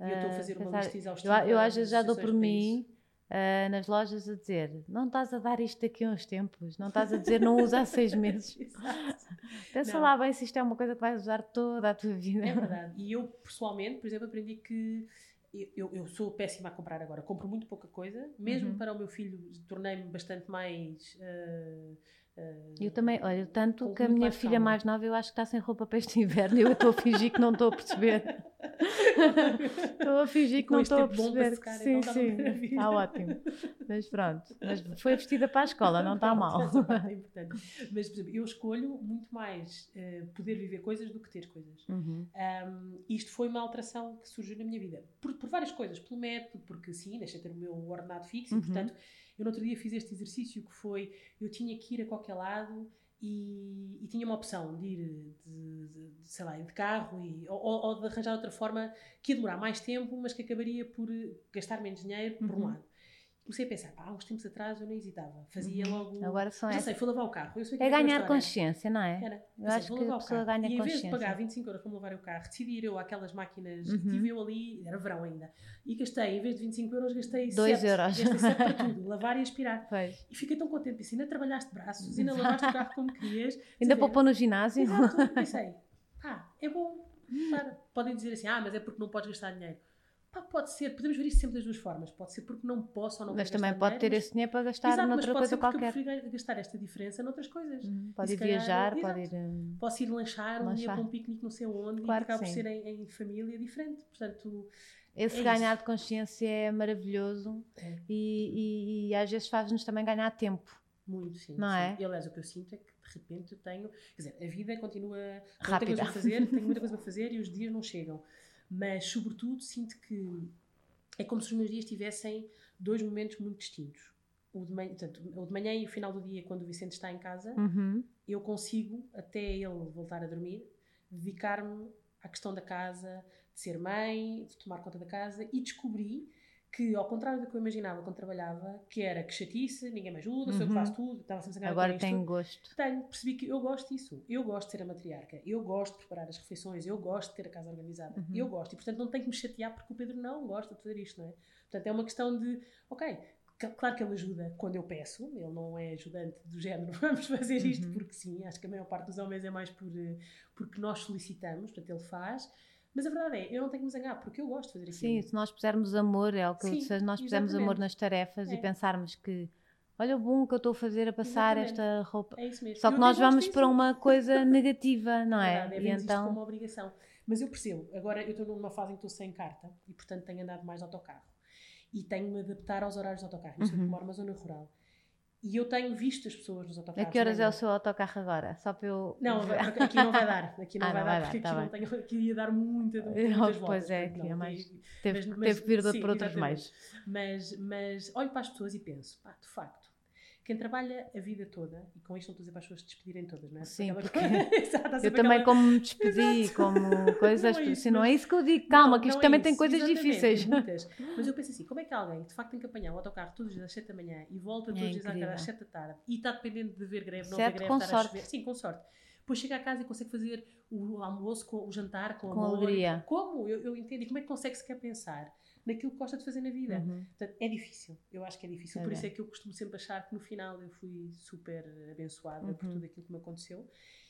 E eu estou a ah, fazer uma lista Eu, exaustiva. eu às das vezes já dou por mim ah, nas lojas a dizer: não estás a dar isto daqui a uns tempos, não estás a dizer não usa há seis meses. Pensa Não. lá bem se isto é uma coisa que vais usar toda a tua vida. É verdade. E eu, pessoalmente, por exemplo, aprendi que eu, eu- eu sou péssima a comprar agora. Compro muito pouca coisa. Mesmo Uhum. para o meu filho, tornei-me bastante mais. ah, Eu também, olha, tanto que a minha filha mais nova eu acho que está sem roupa para este inverno eu estou a fingir que não estou a perceber. Estou a fingir que não estou a bom para perceber. secar, sim, então sim, está ótimo. Mas pronto, mas foi vestida para a escola, não está mal. é. Mas, por exemplo, eu escolho muito mais eh, poder viver coisas do que ter coisas. Uhum. Um, isto foi uma alteração que surgiu na minha vida. Por, por várias coisas. Pelo método, porque sim, deixei de ter o meu ordenado fixo Uhum. e, portanto, eu no outro dia fiz este exercício que foi, eu tinha que ir a qualquer lado e, e tinha uma opção de ir, de, de- de, sei lá, de carro e, ou, ou- de arranjar outra forma que ia demorar mais tempo, mas que acabaria por gastar menos dinheiro, por um Uhum. lado. Comecei a pensar, pá, há uns tempos atrás eu nem hesitava. Fazia logo... Agora são já sei, fui lavar o carro. Sei que É aquela ganhar consciência, não é? Era. Eu Pensei, acho que a pessoa ganha E em vez de consciência. pagar 25 euros para me lavar o carro, decidi ir eu àquelas máquinas Uhum. que tive eu ali, era verão ainda, e gastei, em vez de 25 euros, gastei Dois 7. euros. Gastei 7 para tudo, lavar e aspirar. Pois. E fiquei tão contente, disse, ainda trabalhaste braços, ainda lavaste o carro como querias. Ainda Quer poupou no ginásio? Exato, pensei, pá, é bom. Podem dizer assim, ah, mas é porque não podes gastar dinheiro. Pá, pode ser, podemos ver isso sempre das duas formas. Pode ser porque não posso ou não Mas também pode ter dinheiro, mas- esse dinheiro para gastar Exato, mas noutra pode coisa ser porque qualquer. eu prefiro gastar esta diferença noutras coisas. Uhum, Pode ir calhar- viajar, exato. pode ir. hum, Posso ir lanchar, um dia Lanchar. para um piquenique não sei onde Claro e acaba por ser em, em família diferente. Portanto, Esse É ganhar de consciência é maravilhoso É. E, e- e às vezes faz-nos também ganhar tempo. muito sim. Não sim. é? E aliás, o que eu sinto é que de repente eu tenho. Quer dizer, a vida continua. Tenho muita Rápida. coisa a fazer, tenho muita coisa a fazer e os dias não chegam. Mas, sobretudo, sinto que é como se os meus dias tivessem dois momentos muito distintos. O de, manhã, portanto, o de manhã e o final do dia, quando o Vicente está em casa, Uhum. eu consigo, até ele voltar a dormir, dedicar-me à questão da casa, de ser mãe, de tomar conta da casa e descobri que, ao contrário do que eu imaginava quando trabalhava, que era que chatice, ninguém me ajuda, sou eu que Uhum. faço tudo, estava sempre a Agora tenho gosto. Tenho, percebi que eu gosto disso. Eu gosto de ser a matriarca. Eu gosto de preparar as refeições. Eu gosto de ter a casa organizada. Uhum. Eu gosto. E, portanto, não tenho que me chatear porque o Pedro não gosta de fazer isto, não é? Portanto, é uma questão de, ok, claro que ele ajuda quando eu peço. Ele não é ajudante do género, vamos fazer isto Uhum. porque sim. Acho que a maior parte dos homens é mais por, eh, porque nós solicitamos, portanto, ele faz. Mas a verdade é, eu não tenho que me zangar porque eu gosto de fazer aquilo. Sim, se nós pusermos amor, é o que Sim, se nós pusermos amor nas tarefas e É. pensarmos que olha o bom que eu estou a fazer a passar Exatamente. esta roupa. É isso mesmo. Só que nós vamos para uma coisa negativa, não é? Verdade, é e como então. uma obrigação. Mas eu percebo, agora eu estou numa fase em que estou sem carta e, portanto, tenho andado mais de autocarro. E tenho-me adaptar aos horários de autocarro. Isto Uhum. uhum. moro numa zona rural. E eu tenho visto as pessoas nos A autocarros. que horas é não o seu autocarro agora? Só para eu. Não, aqui não vai dar. Aqui não Ah, vai não dar, vai dar, porque tá aqui, não tenho, aqui ia dar muita, muitas voltas. pois é, aqui é mais- aqui- Teve, mas- teve que vir sim, por outros meios. Mas, mas olho para as pessoas e penso, pá, de facto, quem trabalha a vida toda, e com isto não estou a dizer para as pessoas se despedirem todas, não é? Sim, Aquela porque Exato, Eu também, aquela- como me despedi, Exato. como coisas. Não é isso, assim, não mas- é isso que eu digo. Calma, Não, que isto não é também tem isso, coisas exatamente, difíceis. tem muitas. Mas eu penso assim, como é que alguém que de facto tem que apanhar o autocarro todos os dias às 7 da manhã e volta todos É os dias às 7 da tarde e está dependente de ver greve, não ver greve, com estar a sorte. chover. Sim, com sorte. Depois chega a casa e consegue fazer o almoço, com, o jantar com, Com amor. alegria. Como? Eu, eu entendo. E como é que consegue sequer pensar naquilo que gosta de fazer na vida? Uhum. Portanto, é difícil. Eu acho que é difícil. É Por isso é que eu costumo sempre achar que no final eu fui super abençoada por Uhum. tudo aquilo que me aconteceu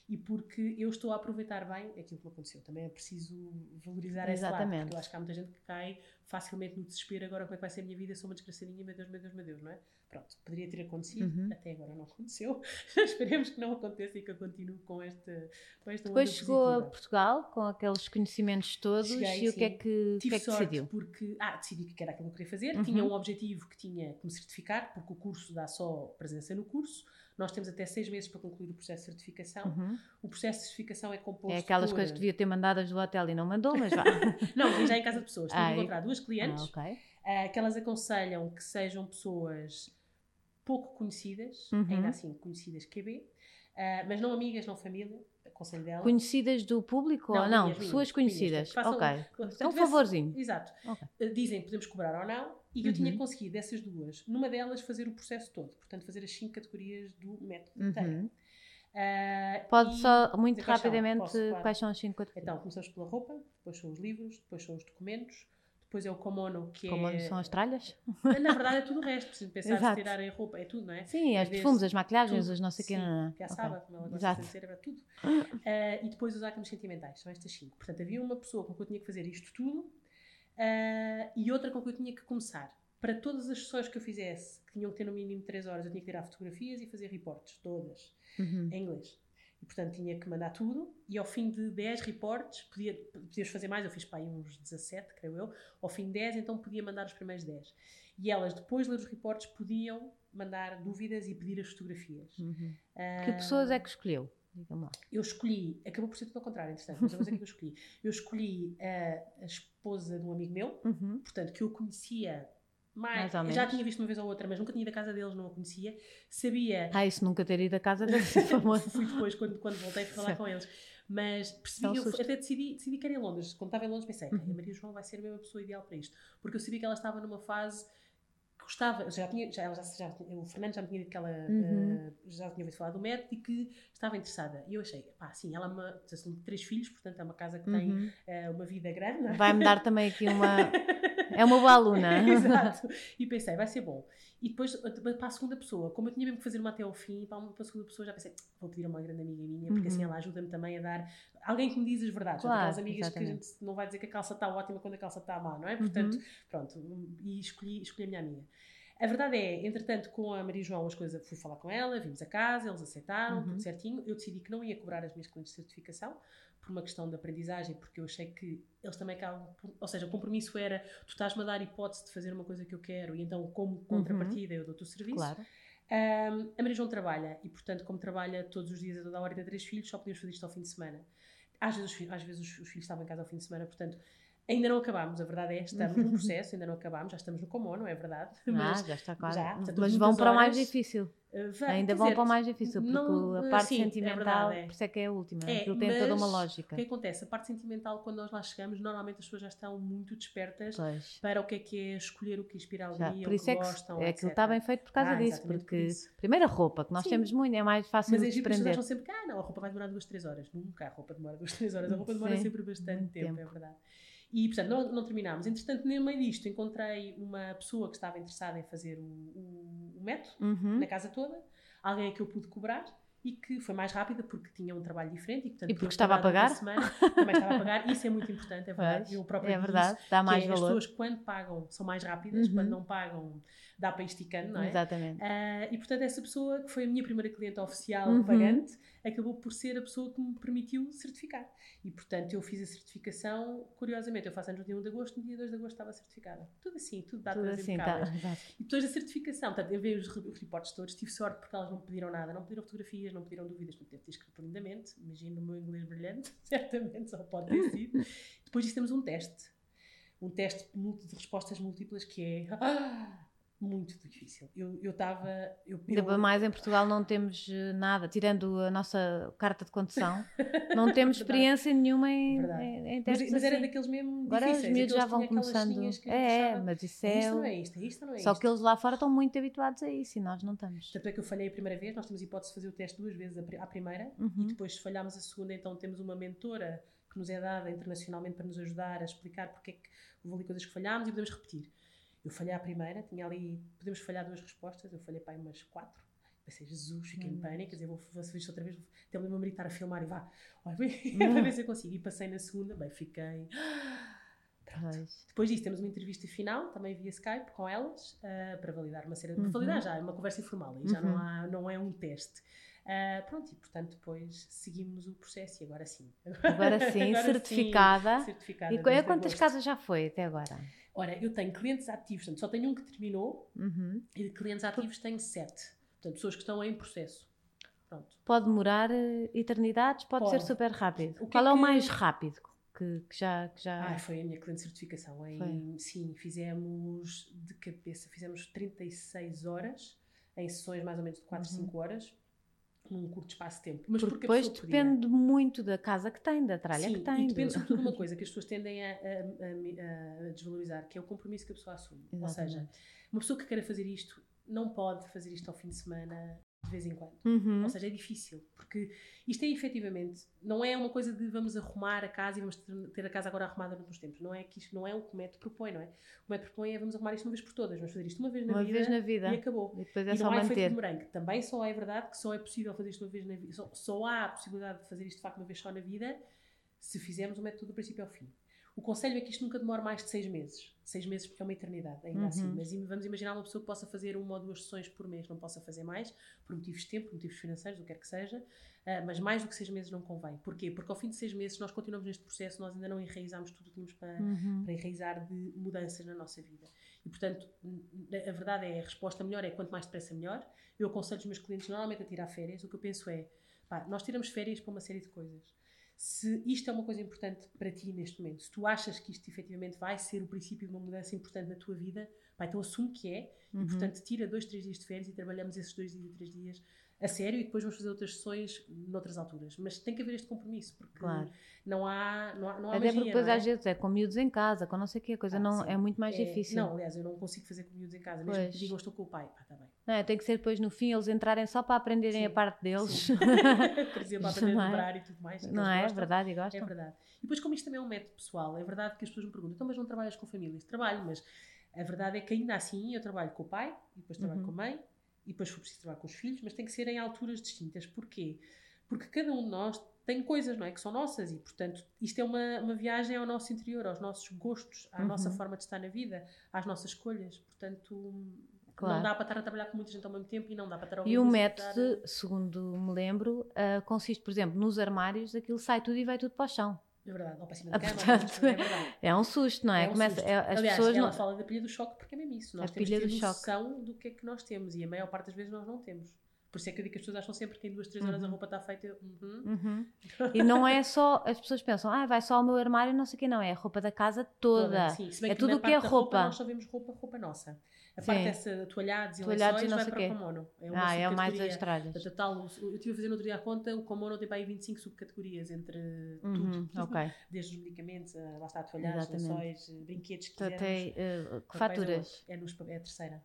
e porque eu estou a aproveitar bem aquilo que me aconteceu. Também é preciso valorizar esse lado. Porque eu acho que há muita gente que cai facilmente no desespero. Agora, como é que vai ser a minha vida? Sou uma desgraçadinha, meu Deus, meu Deus, meu Deus, não é? Pronto, poderia ter acontecido. Uhum. Até agora não aconteceu. Esperemos que não aconteça e que eu continue com esta, com esta Depois chegou a positiva. Portugal com aqueles conhecimentos todos Cheguei, e o que é sim. que, o que, Tive é que decidiu? porque ah, decidi que era aquilo que eu queria fazer. Uhum. Tinha um objetivo que tinha que me certificar, porque o curso dá só presença no curso. Nós temos até seis meses para concluir o processo de certificação. Uhum. O processo de certificação é composto É aquelas por... coisas que devia ter mandadas do hotel e não mandou, mas vá. Não, vim já em casa de pessoas. De Ai. encontrar duas ah, clientes ah, que elas aconselham que sejam pessoas pouco conhecidas, Uhum. ainda assim conhecidas QB, ah, mas não amigas, não família. Aconselho dela. Conhecidas do público ou não? minhas, Pessoas minhas, conhecidas. minhas. Façam- ok. É um tivesse- favorzinho. Exato. Ok. Uh, Dizem que podemos cobrar ou não, e eu Uhum. tinha conseguido dessas duas, numa delas, fazer o processo todo. Portanto, fazer as cinco categorias do método inteiro. Uhum. Uh, Pode só, muito rapidamente, quais são as cinco categorias? Então, começamos pela roupa, depois são os livros, depois são os documentos, depois é o Komono, que Como é. são as tralhas? Na verdade, é tudo o resto. Preciso pensar Exato. se tirarem roupa, é tudo, não é? Sim, as perfumes, as maquilhagens, tudo. os não sei o quê. Que é a Ok. Saba, como ela gosta Exato. de dizer, era tudo. Uh, e depois os átomos sentimentais, são estas cinco. Portanto, havia uma pessoa com que eu tinha que fazer isto tudo uh, e outra com que eu tinha que começar. Para todas as sessões que eu fizesse, que tinham que ter no mínimo 3 horas, eu tinha que tirar fotografias e fazer reportes, todas, Uhum. em inglês. E, portanto, tinha que mandar tudo. E ao fim de 10 reportes, podia, podias fazer mais, eu fiz para aí uns 17, creio eu. Ao fim de 10, então podia mandar os primeiros 10. E elas, depois de ler os reportes, podiam mandar dúvidas e pedir as fotografias. Uhum. Uh, Que pessoas é que escolheu? Eu escolhi, acabou por ser tudo ao contrário, interessante, mas vou dizer que eu escolhi. Eu escolhi a, a esposa de um amigo meu, Uhum. portanto, que eu conhecia mais, Mais já tinha visto uma vez ou outra, mas nunca tinha ido à casa deles, não a conhecia. Sabia, Ah, isso nunca ter ido à casa famoso. fui depois quando, quando voltei para falar com eles. Mas percebi, eu até decidi, decidi que era em Londres. Quando estava em Londres pensei, Uhum. "Ok, a Maria João vai ser a mesma pessoa ideal para isto. Porque eu sabia que ela estava numa fase que gostava, já tinha, já, já, já, o Fernando já me tinha dito que ela Uhum. eh, já tinha ouvido falar do método e que estava interessada. E eu achei, pá, sim, ela é uma, são três filhos, portanto é uma casa que tem Uhum. eh, uma vida grande, é? Vai-me dar também aqui uma. É uma boa aluna. Exato. E pensei, vai ser bom. E depois, para a segunda pessoa, como eu tinha mesmo que fazer uma até ao fim, para, a segunda pessoa já pensei, vou pedir a uma grande amiga minha, porque assim Uhum. ela ajuda-me também a dar. Alguém que me diz as verdades. Claro, Aquelas amigas que a exatamente. gente não vai dizer que a calça está ótima quando a calça está má, não é? Uhum. Portanto, pronto. E escolhi, escolhi a minha amiga. A verdade é, entretanto, com a Maria João, as coisas, fui falar com ela, vimos a casa, eles aceitaram, Uhum. tudo certinho. Eu decidi que não ia cobrar as minhas clientes de certificação, por uma questão de aprendizagem, porque eu achei que eles também acabam, ou seja, o compromisso era tu estás-me a dar hipótese de fazer uma coisa que eu quero e então como contrapartida eu dou-te o serviço. Claro. Um, a Maria João trabalha e, portanto, como trabalha todos os dias a toda a hora e tem três filhos, só podíamos fazer isto ao fim de semana. Às vezes, os, às vezes os, os filhos estavam em casa ao fim de semana, portanto, ainda não acabámos. A verdade é, estamos no processo, ainda não acabámos, já estamos no Comon, não é verdade? Ah, Mas, já está quase. já, portanto, Mas vão para o mais difícil. uh, vai- Ainda vão dizer, para o mais difícil, porque não, a eh, parte sim, é sentimental, verdade, é. por isso é que é a última. É, Aquilo tem toda uma mas lógica. O que acontece? A parte sentimental, quando nós lá chegamos, normalmente as pessoas já estão muito despertas Pois. para o que é que é escolher o que inspira a Já, alegria, por o isso que é que gostam, é, aquilo está bem feito por causa Ah, disso, porque isso. primeiro a roupa, que nós Sim. temos muito, é mais fácil Mas de que as pessoas acham sempre que ah, não, a roupa vai demorar duas, três horas. Nunca a roupa demora duas, três horas. A roupa demora Sim, sempre bastante tempo, tempo. é verdade. E, portanto, não, não terminámos. Entretanto, no meio disto, encontrei uma pessoa que estava interessada em fazer o, o, o método, Uhum. na casa toda. Alguém a que eu pude cobrar. e que foi mais rápida porque tinha um trabalho diferente e, portanto, e porque estava a pagar. Semana, também estava a pagar. Isso é muito importante, é verdade. Pois, Eu próprio é verdade, dá mais é, valor. As pessoas, quando pagam, são mais rápidas, Uhum. quando não pagam, dá para ir esticando, não é? Exatamente. Ah, e portanto, essa pessoa, que foi a minha primeira cliente oficial Uhum. pagante, acabou por ser a pessoa que me permitiu certificar. E portanto, eu fiz a certificação, curiosamente, eu faço anos no dia 1 de agosto, no dia 2 de agosto estava certificada. Tudo assim, tudo datas Tudo assim, tá. E depois da certificação, portanto, eu vi os, re- os reportes todos, tive sorte porque elas não me pediram nada, não pediram fotografias, não pediram dúvidas, deve ter escrito lindamente, imagino o meu inglês brilhante, certamente, só pode ter sido. depois disso temos um teste, um teste de respostas múltiplas que é ah, muito difícil. Eu estava... Eu, Ainda eu, para mais em Portugal não temos eh, nada, tirando a nossa carta de condução, não temos experiência nenhuma em, Verdade. em, em mas, testes mas era assim. daqueles mesmo Agora os difíceis. miúdos já vão começando. eu É, é, mas isso É isto não é isto, isto não é Só isto? que eles lá fora estão muito habituados a isso e nós não estamos. Tanto é que eu falhei a primeira vez, nós temos hipótese de fazer o teste duas vezes, a primeira, e Uhum. depois se falhámos a segunda, então temos uma mentora que nos é dada internacionalmente para nos ajudar a explicar porque é que houve ali coisas que falhámos e podemos repetir. Eu falhei à primeira, tinha ali, podemos falhar duas respostas, eu falhei para aí umas quatro. Pensei, Jesus, fiquei em Hum. pânico, quer dizer, vou fazer isto outra vez, até me estar a filmar e vá, olha, Hum. para ver se eu consigo. E passei na segunda, bem, fiquei. Pronto. Pois. Depois disso, temos uma entrevista final, também via Skype, com elas, ah, para validar uma série de. Uhum. Validar já, é uma conversa informal, e já Uhum. não, há, não é um teste. Ah, pronto, e portanto, depois seguimos o processo, e agora sim. Agora sim, Agora certificada. Sim, certificada E quantas agosto. casas já foi até agora? Ora, eu tenho clientes ativos, portanto, só tenho um que terminou, Uhum. e de clientes ativos tenho sete. Portanto, pessoas que estão em processo. Pronto. Pode demorar eh, eternidades, pode, ser Pode. super rápido. O que Qual é é o que- mais rápido que, que já. Que já... Ah, foi a minha cliente de certificação. Em, sim, fizemos de cabeça, fizemos 36 horas, em sessões mais ou menos de 4, Uhum. 5 horas, num curto espaço de tempo. Mas Porque porque depois pessoa podia. depende muito da casa que tem, da tralha Sim, que tem. e depende do- sobretudo de uma coisa que as pessoas tendem a, a- a- desvalorizar, que é o compromisso que a pessoa assume. Ou seja, Exatamente. uma pessoa que queira fazer isto não pode fazer isto ao fim de semana de vez em quando. Uhum. Ou seja, é difícil, porque isto é efetivamente, não é uma coisa de vamos arrumar a casa e vamos ter, a casa agora arrumada durante uns tempos. Não é que isto não é o que o método propõe, não é? O método propõe é vamos arrumar isto uma vez por todas, vamos fazer isto uma vez na Uma vida vez na vida. e acabou. E depois é e só não há efeito manter. de morangue. Também só é verdade que só é possível fazer isto uma vez na vida, só, só há a possibilidade de fazer isto de facto uma vez só na vida se fizermos o método do princípio ao fim. O conselho é que isto nunca demore mais de seis meses. Seis meses é uma eternidade, ainda Uhum. assim. Mas vamos imaginar uma pessoa que possa fazer uma ou duas sessões por mês, não possa fazer mais, por motivos de tempo, por motivos financeiros, o que quer que seja. Ah, mas mais do que seis meses não convém. Porquê? Porque ao fim de seis meses, se nós continuamos neste processo, nós ainda não enraizámos tudo o que tínhamos para, Uhum. para enraizar de mudanças na nossa vida. E, portanto, a verdade é, a resposta melhor é quanto mais depressa melhor. Eu aconselho os meus clientes normalmente a tirar férias. O que eu penso é, pá, nós tiramos férias para uma série de coisas. Se isto é uma coisa importante para ti neste momento, se tu achas que isto efetivamente vai ser o princípio de uma mudança importante na tua vida, pá, então assume que é Uhum. e, portanto, tira dois, três dias de férias e trabalhamos esses dois dias e três dias a sério e depois vamos fazer outras sessões noutras alturas. Mas tem que haver este compromisso, porque Claro. não há, não há, não há Até magia, porque depois é? às vezes é com miúdos em casa, com não sei o que, a coisa Ah, não, sim. é muito mais É, difícil. Não, aliás, eu não consigo fazer com miúdos em casa. Mesmo Pois. que digam estou com o pai. Pá, está bem. Não, é, tem que ser depois no fim eles entrarem só para aprenderem Sim, a parte deles. Por exemplo, aprender a é? dobrar e tudo mais. não é? gostam. Verdade, e É gostam. verdade. E depois, como isto também é um método pessoal, é verdade que as pessoas me perguntam, então, mas não trabalhas com famílias? Trabalho, mas a verdade é que ainda assim eu trabalho com o pai, e depois trabalho Uhum. com a mãe, e depois for preciso trabalhar com os filhos, mas tem que ser em alturas distintas. Porquê? Porque cada um de nós tem coisas, não é? Que são nossas e, portanto, isto é uma, uma viagem ao nosso interior, aos nossos gostos, à Uhum. nossa forma de estar na vida, às nossas escolhas. Portanto, Claro. não dá para estar a trabalhar com muita gente ao mesmo tempo e não dá para estar a E o método, segundo me lembro, ah, consiste, por exemplo, nos armários, aquilo sai tudo e vai tudo para o chão. É verdade, ou para cima da cama, portanto, é. É um susto, não é? É um Começa, susto. é- as Aliás, pessoas ela não. fala da pilha do choque porque é mesmo isso. Nós A temos pilha que ter do choque. noção do que é que nós temos e a maior parte das vezes nós não temos. Por isso é que eu digo que as pessoas acham sempre que em duas, três horas a Uhum. roupa está feita. eu, uhum. Uhum. E não é só, as pessoas pensam, ah, vai só ao meu armário, não sei o que, não, é a roupa da casa toda. Sim, se bem É que tudo o que é roupa. roupa. Nós só vemos roupa, roupa nossa. A Sim. parte dessa toalhados e Toalhados e lençóis não vai para quê. o Komono. É uma ah, é o mais as tralhas. Portanto, a tal, eu estive a fazer no outro dia a conta, o Komono tem para aí 25 subcategorias entre Uhum, tudo. ok. Desde os medicamentos, a- lá está, toalhados, lençóis, eh, brinquedos que Então quisermos. tem eh, que é faturas. É, nos, é a terceira.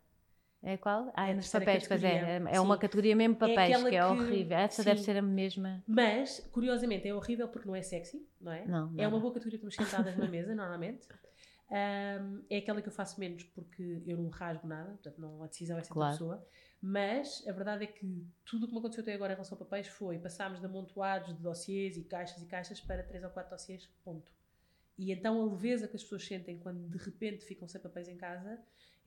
É qual? Ah, É é nos papéis, pois é. É uma Sim. categoria mesmo papéis, aquela que é que- horrível. Essa deve sim. ser a mesma. Mas, curiosamente, é horrível porque não é sexy, não é? Não, É nada. uma boa categoria que estamos sentadas na mesa, normalmente. Ahm, é aquela que eu faço menos porque eu não rasgo nada, portanto não, a decisão é sempre Claro. da pessoa. Mas a verdade é que tudo o que me aconteceu até agora em relação a papéis foi passámos de amontoados de dossiês e caixas e caixas para três ou quatro dossiês, ponto. E então a leveza que as pessoas sentem quando de repente ficam sem papéis em casa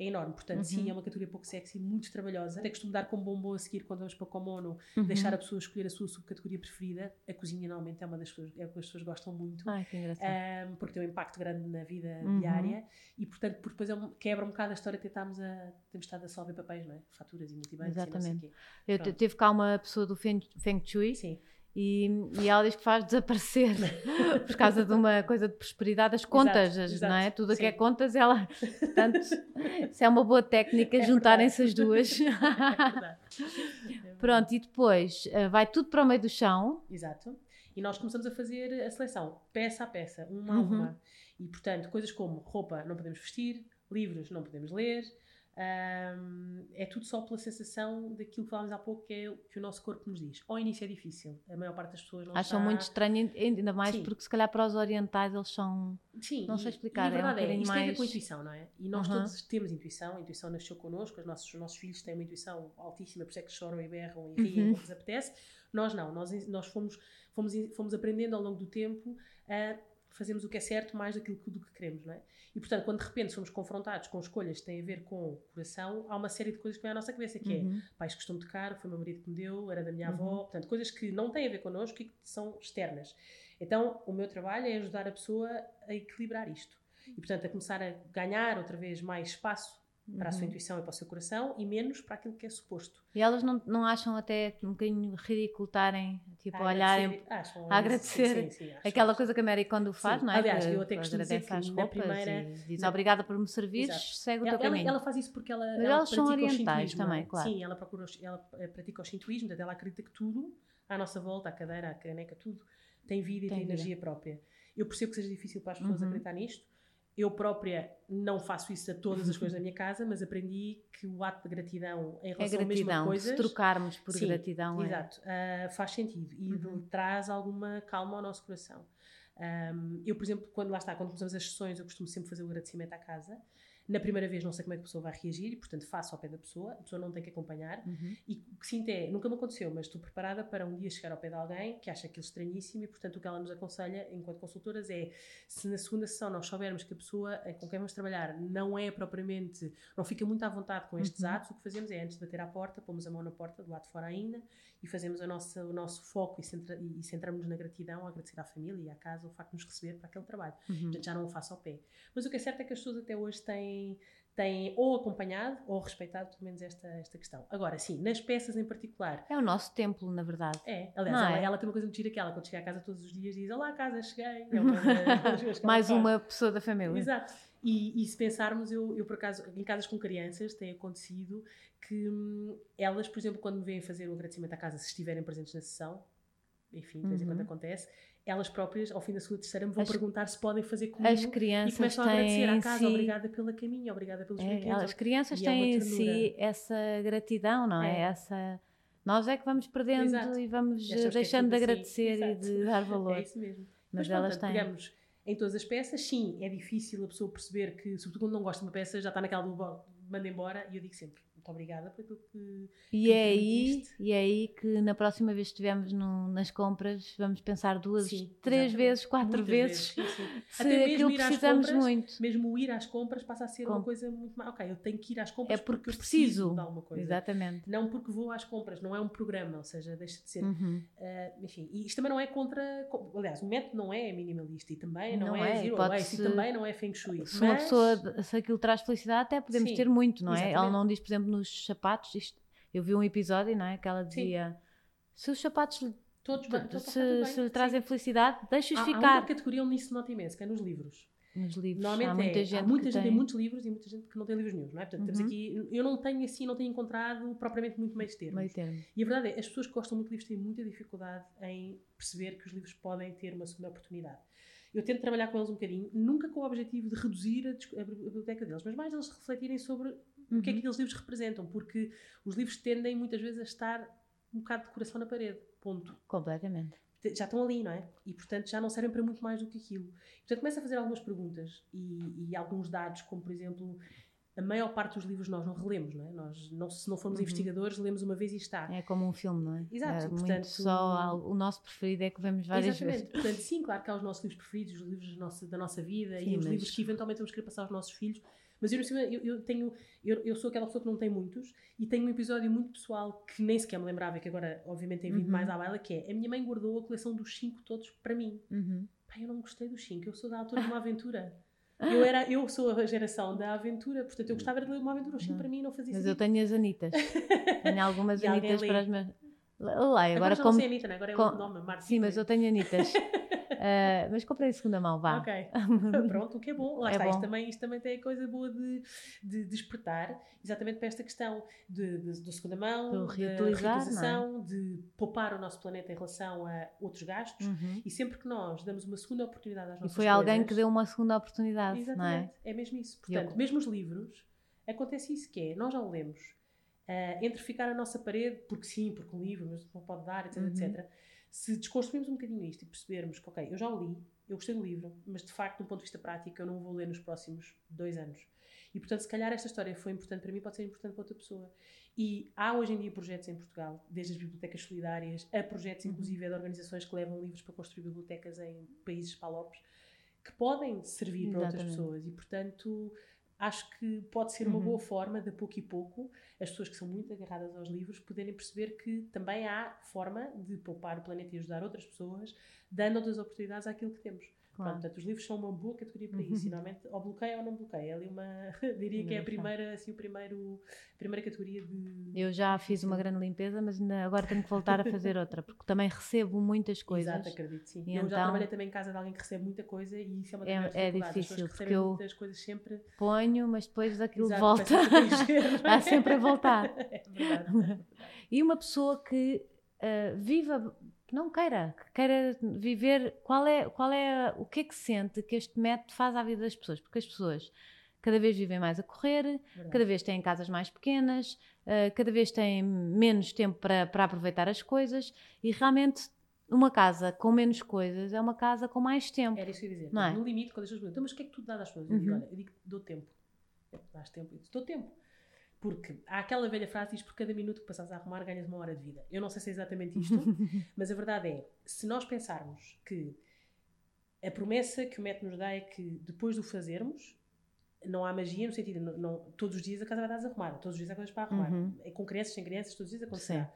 é enorme. Portanto, uhum. sim, é uma categoria pouco sexy, muito trabalhosa. Até costumo dar como bombom a seguir quando vamos para o Komono, uhum. deixar a pessoa escolher a sua subcategoria preferida. A cozinha, normalmente, é uma das coisas é que as pessoas gostam muito. Ai, que engraçado. Um, porque tem um impacto grande na vida uhum. diária. E, portanto, depois é um, quebra um bocado a história de tentarmos a. Temos estado a solver papéis, não é? Faturas e multibanco. Exatamente. Eu tive cá uma pessoa do Feng, Feng Shui. Sim e, e, ela diz que faz desaparecer por causa de uma coisa de prosperidade as contas, exato, exato, não é? Tudo o que é contas, ela. Portanto, isso é uma boa técnica, é juntarem-se as duas. É Pronto, e depois uh, vai tudo para o meio do chão. Exato. E nós começamos a fazer a seleção, peça a peça, uma a uhum. uma. E portanto, coisas como roupa não podemos vestir, livros não podemos ler, um, é tudo só pela sensação daquilo que falámos há pouco, que é o que o nosso corpo nos diz. Ao início é difícil, a maior parte das pessoas não Acham está... muito estranho, ainda mais Sim. porque se calhar para os orientais eles são. Sim, não sei explicar. E a verdade é, um é isto mais... tem a ver com a intuição, não é? E nós todos temos intuição, a intuição nasceu connosco, os nossos, os nossos filhos têm uma intuição altíssima, por isso é que choram e berram e riem uh -huh. quando lhes apetece. Nós não, nós, nós fomos, fomos, fomos aprendendo ao longo do tempo a fazemos o que é certo mais daquilo do que queremos, não é? E portanto, quando de repente somos confrontados com escolhas que têm a ver com o coração, há uma série de coisas que vem à nossa cabeça, que é, uhum. é pais costumam de caro, foi o meu marido que me deu, era da minha uhum. avó, portanto, coisas que não têm a ver connosco e que são externas. Então, o meu trabalho é ajudar a pessoa a equilibrar isto. E portanto, a começar a ganhar outra vez mais espaço para a sua uhum. intuição e para o seu coração e menos para aquilo que é suposto. E elas não, não acham até um bocadinho ridículo estarem, tipo, a olharem, acham, a agradecer sim, sim, sim, aquela coisa que a Mary quando faz, não é? Aliás, eu até costumo dizer que na primeira... diz obrigada por me servir, segue o teu ela, caminho. Ela faz isso porque ela, Mas ela elas são orientais é? também, claro. Sim, ela, procura, ela eh, pratica o shintoísmo, portanto ela acredita que tudo, à nossa volta, a cadeira, a caneca, tudo, tem vida e tem, tem energia própria. Eu percebo que seja difícil para as pessoas uhum. acreditar nisto, eu própria não faço isso a todas as coisas da minha casa, mas aprendi que o ato de gratidão em é relação é gratidão, a mesma coisas... se trocarmos por sim, gratidão. É. Exato, é. uh, faz sentido e uhum. traz alguma calma ao nosso coração. Um, eu, por exemplo, quando lá está, quando começamos as sessões, eu costumo sempre fazer o agradecimento à casa na primeira vez não sei como é que a pessoa vai reagir e, portanto, faço ao pé da pessoa, a pessoa não tem que acompanhar. Uhum. E o que sinto é, nunca me aconteceu, mas estou preparada para um dia chegar ao pé de alguém que acha aquilo estranhíssimo e, portanto, o que ela nos aconselha, enquanto consultoras, é se na segunda sessão nós soubermos que a pessoa com quem vamos trabalhar não é propriamente, não fica muito à vontade com estes uhum. atos, o que fazemos é, antes de bater à porta, pomos a mão na porta, do lado de fora ainda, e fazemos a nossa, o nosso foco e, centra, e centramos na gratidão, a agradecer à família e à casa o facto de nos receber para aquele trabalho. Uhum. Portanto, já não o faço ao pé. Mas o que é certo é que as pessoas até hoje têm têm ou acompanhado ou respeitado pelo menos esta, esta questão. Agora, sim, nas peças em particular. É o nosso templo, na verdade. É, aliás, ela, é? ela, tem uma coisa muito gira que ela, quando chega a casa todos os dias, diz: Olá, casa, cheguei. É uma, Mais uma pessoa da família. Exato. E, e, se pensarmos, eu, eu por acaso, em casas com crianças, tem acontecido que hum, elas, por exemplo, quando me vêm fazer o agradecimento à casa, se estiverem presentes na sessão, enfim, de vez em quando uhum. acontece, elas próprias, ao fim da segunda terceira, me vão as, perguntar se podem fazer comigo. As crianças e começam têm a agradecer à casa, si, obrigada pela caminho, obrigada pelos é, brinquedos. As crianças é têm em si essa gratidão, não é? é? Essa, nós é que vamos perdendo Exato. e vamos e deixando de agradecer assim. e de dar valor. É isso mesmo. Mas, Mas elas têm. Digamos, em todas as peças, sim, é difícil a pessoa perceber que, sobretudo quando não gosta de uma peça, já está naquela do manda embora, e eu digo sempre, muito obrigada por aquilo que. E, que é aí, e é aí que na próxima vez que estivermos nas compras, vamos pensar duas, sim, três exatamente. vezes, quatro Muitas vezes. vezes. Sim, sim. Se Até aquilo precisamos compras, muito. Mesmo ir às compras passa a ser Com... uma coisa muito mais. Ok, eu tenho que ir às compras é porque, porque preciso. preciso de alguma coisa. Exatamente. Não porque vou às compras, não é um programa, ou seja, deixa de ser. Uhum. Uh, enfim, e isto também não é contra. Aliás, o método não é minimalista e também não, não é, é zero waste e também não é feng shui. Se mas... uma pessoa, se aquilo traz felicidade, até podemos ter muito, não é? Exatamente. Ela não diz, por exemplo, nos sapatos isto, eu vi um episódio, não é? Que ela dizia: Sim. se os sapatos Todos bem, se, se trazem Sim. felicidade, deixa-os ficar. Há uma categoria onde isso nota imenso, que é nos livros. Nos livros. Normalmente há muita é, gente, há muita gente tem... tem muitos livros e muita gente que não tem livros nenhum, não é? Portanto, uhum. temos aqui, eu não tenho assim, não tenho encontrado propriamente muito meio termo. Meio termo. E a verdade é, as pessoas que gostam muito de livros têm muita dificuldade em perceber que os livros podem ter uma segunda oportunidade. Eu tento trabalhar com eles um bocadinho, nunca com o objetivo de reduzir a, a biblioteca deles, mas mais eles refletirem sobre uhum. o que é que aqueles livros representam, porque os livros tendem muitas vezes a estar um bocado de coração na parede, ponto. Completamente. Já estão ali, não é? E portanto já não servem para muito mais do que aquilo. Portanto começa a fazer algumas perguntas e, e alguns dados, como por exemplo, a maior parte dos livros nós não relemos, não é? Nós, não, se não formos uhum. investigadores, lemos uma vez e está. É como um filme, não é? Exato. É, portanto, só o nosso preferido é que vemos várias exatamente. vezes. Portanto, sim, claro que há os nossos livros preferidos, os livros da nossa, da nossa vida sim, e os mas... livros que eventualmente vamos querer passar aos nossos filhos. Mas eu, eu, eu tenho, eu, eu, sou aquela pessoa que não tem muitos e tenho um episódio muito pessoal que nem sequer me lembrava, que agora obviamente tem vindo uhum. mais à baila, que é a minha mãe guardou a coleção dos cinco todos para mim. Uhum. Pai, eu não gostei dos cinco, eu sou da altura de uma aventura. Eu, era, eu sou a geração da aventura, portanto eu gostava de ler uma aventura, o para mim não fazia Mas sentido. eu tenho as Anitas. tenho algumas Anitas para as minhas. Lá, agora, agora como... não Anitta, né? agora é o nome, Marta. Sim, mas eu tenho Anitas. Uh, mas comprei de segunda mão, vá. Ok. Pronto, o que é bom. Lá é está, bom. Isto, também, isto também tem a coisa boa de, de despertar, exatamente para esta questão de, de, de segunda mão, de é? reutilização, é? de poupar o nosso planeta em relação a outros gastos. Uhum. E sempre que nós damos uma segunda oportunidade às nossas E foi coisas, alguém que deu uma segunda oportunidade, exatamente, não é? É mesmo isso. Portanto, eu... mesmo os livros, acontece isso que é, nós já o lemos. Uh, entre ficar a nossa parede, porque sim, porque um livro não pode dar, etc, uhum. etc se desconstruirmos um bocadinho isto e percebermos que, ok, eu já o li, eu gostei do livro, mas de facto, do ponto de vista prático, eu não vou ler nos próximos dois anos. E portanto, se calhar esta história foi importante para mim, pode ser importante para outra pessoa. E há hoje em dia projetos em Portugal, desde as bibliotecas solidárias a projetos, uhum. inclusive, de organizações que levam livros para construir bibliotecas em países palopes, que podem servir Exatamente. para outras pessoas. E portanto, acho que pode ser uma uhum. boa forma, de pouco e pouco, as pessoas que são muito agarradas aos livros poderem perceber que também há forma de poupar o planeta e ajudar outras pessoas, dando outras oportunidades àquilo que temos. Claro. Portanto, os livros são uma boa categoria para isso. Finalmente, ou bloqueia ou não bloqueia. É ali uma, diria que é a primeira, assim, o primeiro, a primeira categoria de. Eu já fiz uma grande limpeza, mas agora tenho que voltar a fazer outra, porque também recebo muitas coisas. Exato, acredito, sim. E eu então, já trabalhei também em casa de alguém que recebe muita coisa e isso é uma é, é difícil, porque eu muitas coisas sempre. Ponho, mas depois aquilo Exato, volta. Há sempre a voltar. é verdade. e uma pessoa que uh, viva que não queira, que queira viver, qual é, qual é o que é que sente que este método faz à vida das pessoas, porque as pessoas cada vez vivem mais a correr, Verdade. cada vez têm casas mais pequenas, uh, cada vez têm menos tempo para, para aproveitar as coisas e realmente uma casa com menos coisas é uma casa com mais tempo. Era isso que eu ia dizer. Não é? No limite, quando as pessoas perguntam, então, mas o que é que tu dás às pessoas? Eu digo, uhum. olha, eu digo, dou tempo. Dás tempo? Eu digo, dou tempo. Porque há aquela velha frase que diz por cada minuto que passas a arrumar ganhas uma hora de vida. Eu não sei se é exatamente isto, mas a verdade é, se nós pensarmos que a promessa que o método nos dá é que depois do fazermos, não há magia no sentido, não, não todos os dias a casa vai estar desarrumada, todos os dias há coisas para arrumar. Uhum. É com crianças, sem crianças, todos os dias acontecerá. Sim.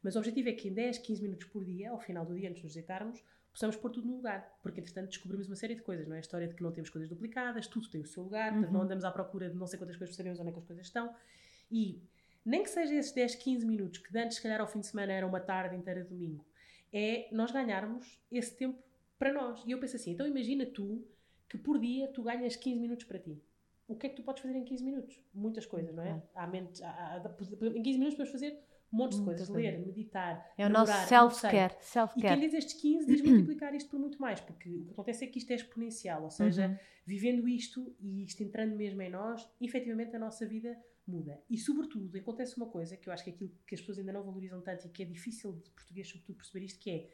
Mas o objetivo é que em 10, 15 minutos por dia, ao final do dia, antes de nos deitarmos, possamos pôr tudo no lugar. Porque, entretanto, descobrimos uma série de coisas, não é? A história de que não temos coisas duplicadas, tudo tem o seu lugar, uhum. não andamos à procura de não sei quantas coisas, sabemos onde é que as coisas estão. E nem que seja esses 10, 15 minutos, que antes, se calhar, ao fim de semana era uma tarde inteira de domingo, é nós ganharmos esse tempo para nós. E eu penso assim, então imagina tu que por dia tu ganhas 15 minutos para ti. O que é que tu podes fazer em 15 minutos? Muitas coisas, não é? Há mente, há, há, em 15 minutos podes fazer montes de coisas. Ler, meditar, É o nosso self-care. Self e quem diz estes 15 diz multiplicar isto por muito mais, porque o que acontece é que isto é exponencial, ou seja, uhum. vivendo isto e isto entrando mesmo em nós, efetivamente a nossa vida muda. E, sobretudo, acontece uma coisa que eu acho que é aquilo que as pessoas ainda não valorizam tanto e que é difícil de português, sobretudo, perceber isto, que é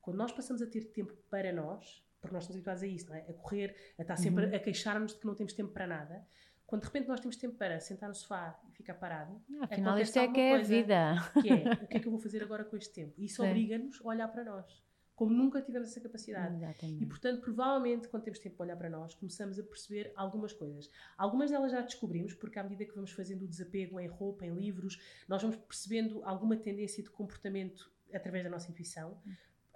quando nós passamos a ter tempo para nós, porque nós estamos habituados a isso, não é? A correr, a estar sempre uhum. a queixar-nos de que não temos tempo para nada. Quando de repente nós temos tempo para sentar no sofá e ficar parado, ah, afinal isto é que é a vida. Que é, o que é que eu vou fazer agora com este tempo? E isso obriga-nos a olhar para nós como nunca tivemos essa capacidade. Exatamente. E, portanto, provavelmente, quando temos tempo para olhar para nós, começamos a perceber algumas coisas. Algumas delas já descobrimos, porque à medida que vamos fazendo o desapego em roupa, em livros, nós vamos percebendo alguma tendência de comportamento através da nossa intuição.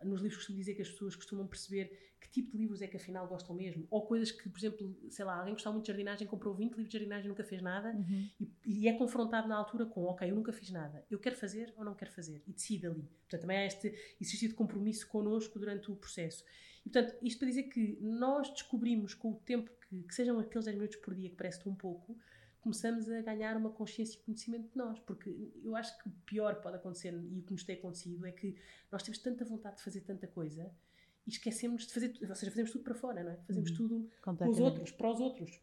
Nos livros costumo dizer que as pessoas costumam perceber que tipo de livros é que afinal gostam mesmo. Ou coisas que, por exemplo, sei lá, alguém gostava muito de jardinagem, comprou 20 livros de jardinagem e nunca fez nada uhum. e, e, é confrontado na altura com, ok, eu nunca fiz nada, eu quero fazer ou não quero fazer e decide ali. Portanto, também há este exercício de compromisso connosco durante o processo. E, portanto, isto para dizer que nós descobrimos com o tempo que, que sejam aqueles 10 minutos por dia, que parece um pouco, começamos a ganhar uma consciência e conhecimento de nós. Porque eu acho que o pior que pode acontecer e o que nos tem acontecido é que nós temos tanta vontade de fazer tanta coisa e esquecemos de fazer, ou seja, fazemos tudo para fora, não é? Fazemos uhum. tudo com os outros, para os outros.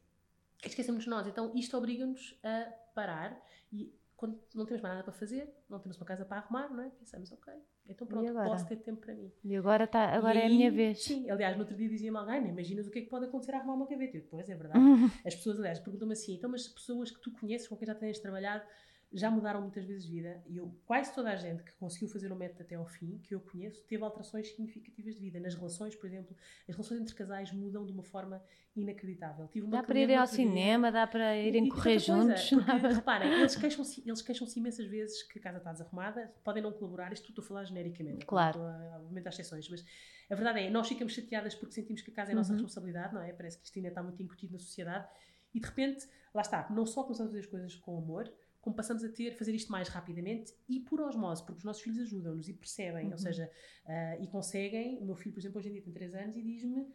Esquecemos de nós. Então isto obriga-nos a parar e quando não temos mais nada para fazer, não temos uma casa para arrumar, não é? Pensamos, ok, Então pronto, posso ter tempo para mim. E agora, tá, agora E é a minha vez. Sim, aliás, no outro dia dizia-me alguém, "Nem imaginas o que é que pode acontecer a arrumar uma gaveta. Eu, pois, é verdade. As pessoas, aliás, perguntam-me assim, então, mas pessoas que tu conheces, com quem já tens trabalhado, já mudaram muitas vezes de vida. E eu, quase toda a gente que conseguiu fazer o método até ao fim, que eu conheço, teve alterações significativas de vida. Nas relações, por exemplo, as relações entre casais mudam de uma forma inacreditável. Tive uma Dá para irem ao cinema, dá para e- irem e correr coisa, juntos. Porque, reparem, eles queixam-se eles queixam imensas vezes que a casa está desarrumada, podem não colaborar, isto estou a falar genericamente, Claro. obviamente há exceções, mas a verdade é, nós ficamos chateadas porque sentimos que a casa é a nossa Uhum. responsabilidade, não é? Parece que isto ainda está muito incutido na sociedade e de repente, lá está, não só começamos a fazer as coisas com amor, como passamos a ter, fazer isto mais rapidamente e por osmose, porque os nossos filhos ajudam-nos e percebem, Uhum. ou seja, ah, e conseguem, o meu filho, por exemplo, hoje em dia tem 3 anos e diz-me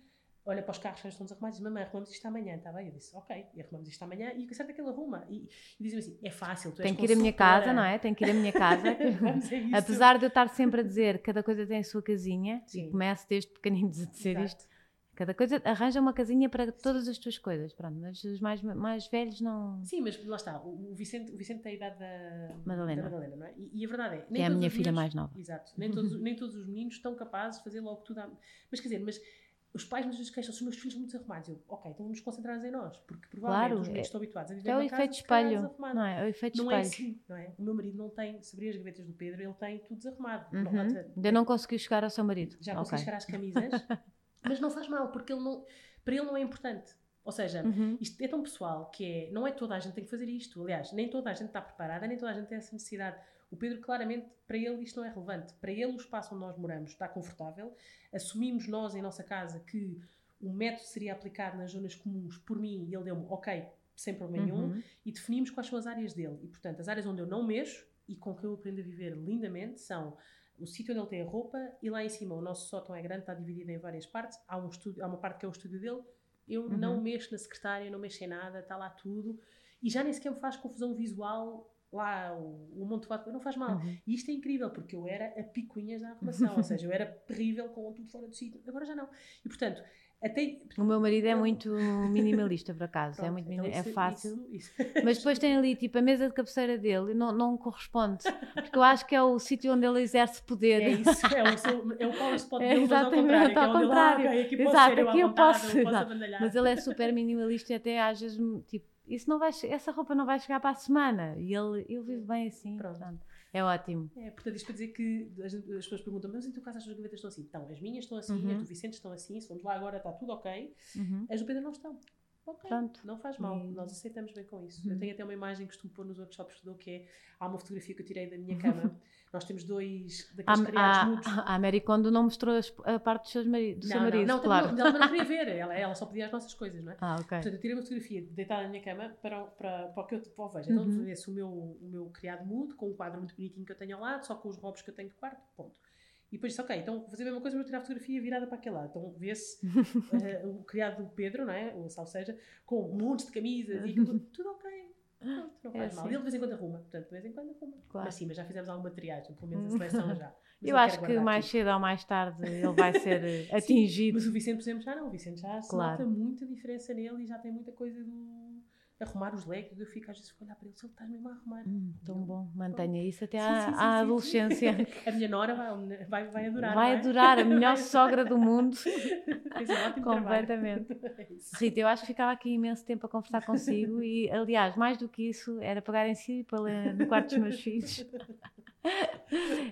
olha para os carros que já estão desarrumados e diz, mamãe, arrumamos isto amanhã, está bem? Eu disse, ok, e arrumamos isto amanhã e o que é certo é que ele arruma. E, e dizem assim, é fácil, tu Tem que ir à minha casa, não é? Tem que ir à minha casa. A. Apesar de eu estar sempre a dizer cada coisa tem a sua casinha, Sim. e começo desde pequeninos a dizer Exato. isto, cada coisa arranja uma casinha para todas as tuas coisas. Pronto, mas os mais, mais velhos não. Sim, mas lá está, o, Vicente, o Vicente tem a idade da Madalena. da Madalena não é? E, e a verdade é, Que é a minha filha meninos- mais nova. Exato, nem todos, nem todos os meninos estão capazes de fazer logo tudo. À... Mas quer dizer, mas os pais muitas vezes queixam, os meus filhos são muito desarrumados. Eu, ok, então vamos concentrar em nós, porque provavelmente Claro, os meninos é- estão habituados a viver É o efeito espelho, não é? É o efeito Não é espelho. assim, não é? O meu marido não tem, se abrir as gavetas do Pedro, ele tem tudo desarrumado. Uhum. Pronto, Ainda não conseguiu chegar ao seu marido. já Ok. consegui chegar às camisas, mas não faz mal, porque ele não, para ele não é importante. Ou seja, Uhum. isto é tão pessoal que é, não é toda a gente que tem que fazer isto. Aliás, nem toda a gente está preparada, nem toda a gente tem essa necessidade. O Pedro, claramente, para ele isto não é relevante. Para ele, o espaço onde nós moramos está confortável. Assumimos nós, em nossa casa, que o método seria aplicado nas zonas comuns por mim e ele deu-me, ok, sem problema nenhum. Uhum. E definimos quais são as áreas dele. E, portanto, as áreas onde eu não mexo e com que eu aprendo a viver lindamente são o sítio onde ele tem a roupa e lá em cima o nosso sótão é grande, está dividido em várias partes. Há, um estúdio, há uma parte que é o estúdio dele. Eu Uhum. não mexo na secretária, não mexo em nada, está lá tudo. E já nem sequer me faz confusão visual lá o, o montado, não faz mal. Uhum. E isto é incrível, porque eu era a picuinhas da arrumação, ou seja, eu era terrível com tudo fora do sítio. Agora já não. E, portanto, até... O meu marido é muito minimalista, por acaso. é, Pronto, muito então é isso- fácil. isso- isso- Mas depois tem ali, tipo, a mesa de cabeceira dele e não, não corresponde. Porque eu acho que é o sítio onde ele exerce poder. É isso, é o, seu, é o power spot É, dele, ao exatamente, contrário. que é ao ele, contrário. ah, ok, aqui Exato, aqui eu vontade, posso, eu posso. Mas ele é super minimalista e até às vezes, tipo, isso não vai, essa roupa não vai chegar para a semana. E ele, eu vivo bem assim. Pronto. portanto, é ótimo. É, portanto, isto para dizer que as, as pessoas perguntam, mas em tua casa as tuas gavetas estão assim? Então, as minhas estão assim, Uhum. as do Vicente estão assim, se vamos lá agora está tudo ok. Uhum. As do Pedro não estão. Ok, Pronto. não faz mal, E- nós aceitamos bem com isso. Uhum. Eu tenho até uma imagem que costumo pôr nos workshops que dou, que é, há uma fotografia que eu tirei da minha cama. Nós temos dois A, daqueles criados a, mudos. a Mary Kondo não mostrou a parte dos seus mari- do seu Não, marido, não, não, claro. não, ela não queria ver, ela, ela só pedia as nossas coisas, não é? Ah, ok. Portanto, eu tirei uma fotografia deitada na minha cama para, o- para, para o que eu para o vejo. Então, Uhum. vê-se o meu, o meu criado mudo, com um quadro muito bonitinho que eu tenho ao lado, só com os robos que eu tenho de quarto, ponto. E depois disse, ok, então vou fazer a mesma coisa, mas vou tirar a fotografia virada para aquele lado. Então vê-se eh, o criado do Pedro, não é? O Salseja, com montes de camisas e aquilo, tudo ok. Pronto, não É faz mal. assim. E ele de vez em quando arruma. Portanto, de vez em quando arruma. Claro. Mas sim, mas já fizemos alguma triagem, pelo menos a seleção já. Mas Eu acho que mais tudo. cedo ou mais tarde ele vai ser eh, Sim, atingido. Mas o Vicente, por exemplo, já não. O Vicente já se Claro. nota muita diferença nele e já tem muita coisa do arrumar os legos. Eu fico às vezes a olhar para ele, ele está mesmo a arrumar. Hum, tão bom, mantenha isso até Sim, à, sim, à sim, adolescência. A minha nora vai, vai, vai adorar. Vai é? adorar, a melhor sogra do mundo. Fez um ótimo Completamente. É. Rita, eu acho que ficava aqui imenso tempo a conversar consigo e, aliás, mais do que isso, era pegar em si e pôr no quarto dos meus filhos.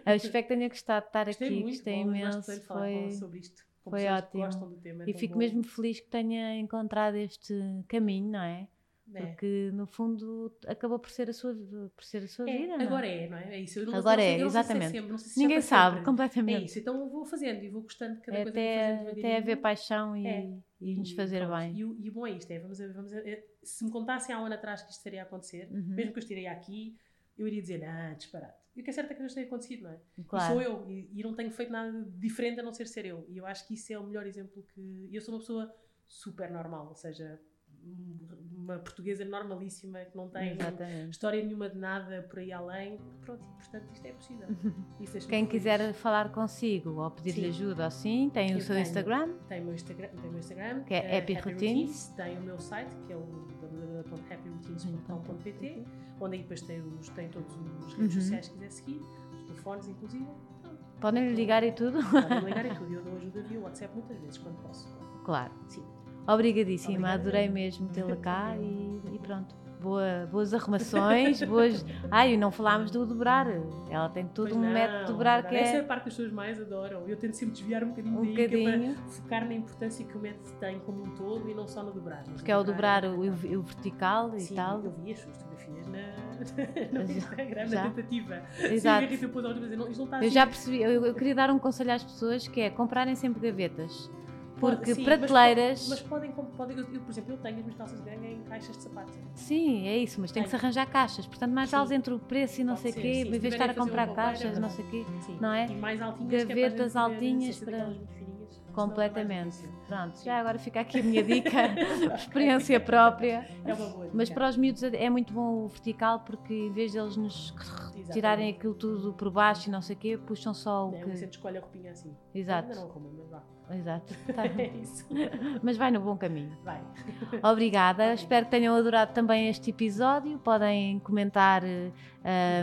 Eu espero que tenha gostado de estar Gostei aqui, muito, gostei bom, imenso. Foi... sobre isto. Foi ótimo. tema. é E fico bom. mesmo feliz que tenha encontrado este caminho, não é? É. Porque, no fundo, acabou por ser a sua, por ser a sua É, vida. não agora é, não é? É isso. Eu não, Agora não sei- é, não se exatamente. sempre, não se já Ninguém sabe, sempre. completamente. É isso, então eu vou fazendo e vou gostando de cada É coisa que vou até, fazendo até haver paixão e, É. e nos E fazer pronto. bem. E, o- e o bom é isto, é, vamos vamos é, se me contassem há um ano atrás que isto estaria a acontecer, Uhum. mesmo que eu estaria aqui, eu iria dizer, ah, disparate. E o que é certo é que não tem acontecido, não é? E Claro. sou eu, e, e não tenho feito nada diferente a não ser ser eu. E eu acho que isso é o melhor exemplo que... e Eu sou uma pessoa super normal, ou seja, uma portuguesa normalíssima que não tem Exatamente. história nenhuma de nada por aí além. Pronto, portanto, isto é possível. Deixa-me Quem feliz. quiser falar consigo ou pedir-lhe ajuda assim, tem o Eu seu tenho. Instagram. Tem o meu Instagram, tem o meu Instagram Que é eh, Happy Routines. Tem o meu site, que é o www.happyroutines.com.pt, onde aí depois tem, os, tem todos os redes Uhum. sociais que quiser seguir, os telefones inclusive. Pronto. Podem lhe ligar e tudo? Podem ligar e tudo. Eu dou ajuda via WhatsApp muitas vezes, quando posso. Claro. Sim. Obrigadíssima, Obrigada. adorei mesmo tê-la cá e, e pronto. Boa, boas arrumações, boas. Ai, e não falámos do dobrar. Ela tem todo Pois um não, método de dobrar verdade. que Essa é a é parte que as pessoas mais adoram. Eu tento sempre desviar um bocadinho um é bocadinho, para focar na importância que o método tem como um todo e não só no dobrar. Porque é o dobrar é o, o- o vertical e Sim, tal. eu vi as suas fotografias na, no Instagram, já? na tentativa. Exato. Sim, está Eu assim. já percebi, eu, eu queria dar um conselho às pessoas que é comprarem sempre gavetas. Porque sim, mas prateleiras. Mas, podem, podem eu, eu, por exemplo, eu tenho as minhas calças de em caixas de sapatos. Sim, é isso, mas tem que se arranjar caixas. Portanto, mais Sim. entre o preço e não Pode sei o quê, em vez de estar a comprar caixas, não sei o quê. Sim. Não é? E mais altinhas, é Gavetas poder, altinhas para- Completamente. difícil. Pronto, já agora fica aqui a minha dica, experiência própria. É uma boa Mas para os miúdos é muito bom o vertical porque em vez deles nos tirarem aquilo tudo por baixo e não sei o quê, puxam só o É, que. você escolhe a roupinha assim. Exato, Ainda não arruma, mas vá. exato. Tá. É isso. Mas vai no bom caminho. Vai. Obrigada, espero que tenham adorado também este episódio. Podem comentar eh,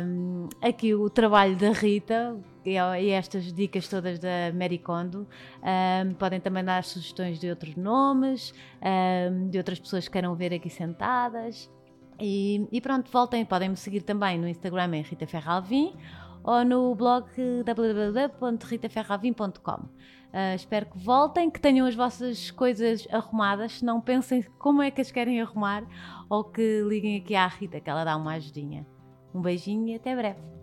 um, aqui o trabalho da Rita e, estas dicas todas da Mary Kondo. Um, podem também dar sugestões de outros nomes, um, de outras pessoas que queiram ver aqui sentadas. E, e pronto, voltem, podem me seguir também no Instagram em Rita Ferralvim ou no blog www.ritaferralvim.com. Uh, espero que voltem, que tenham as vossas coisas arrumadas. Não pensem como é que as querem arrumar ou que liguem aqui à Rita, que ela dá uma ajudinha. Um beijinho e até breve.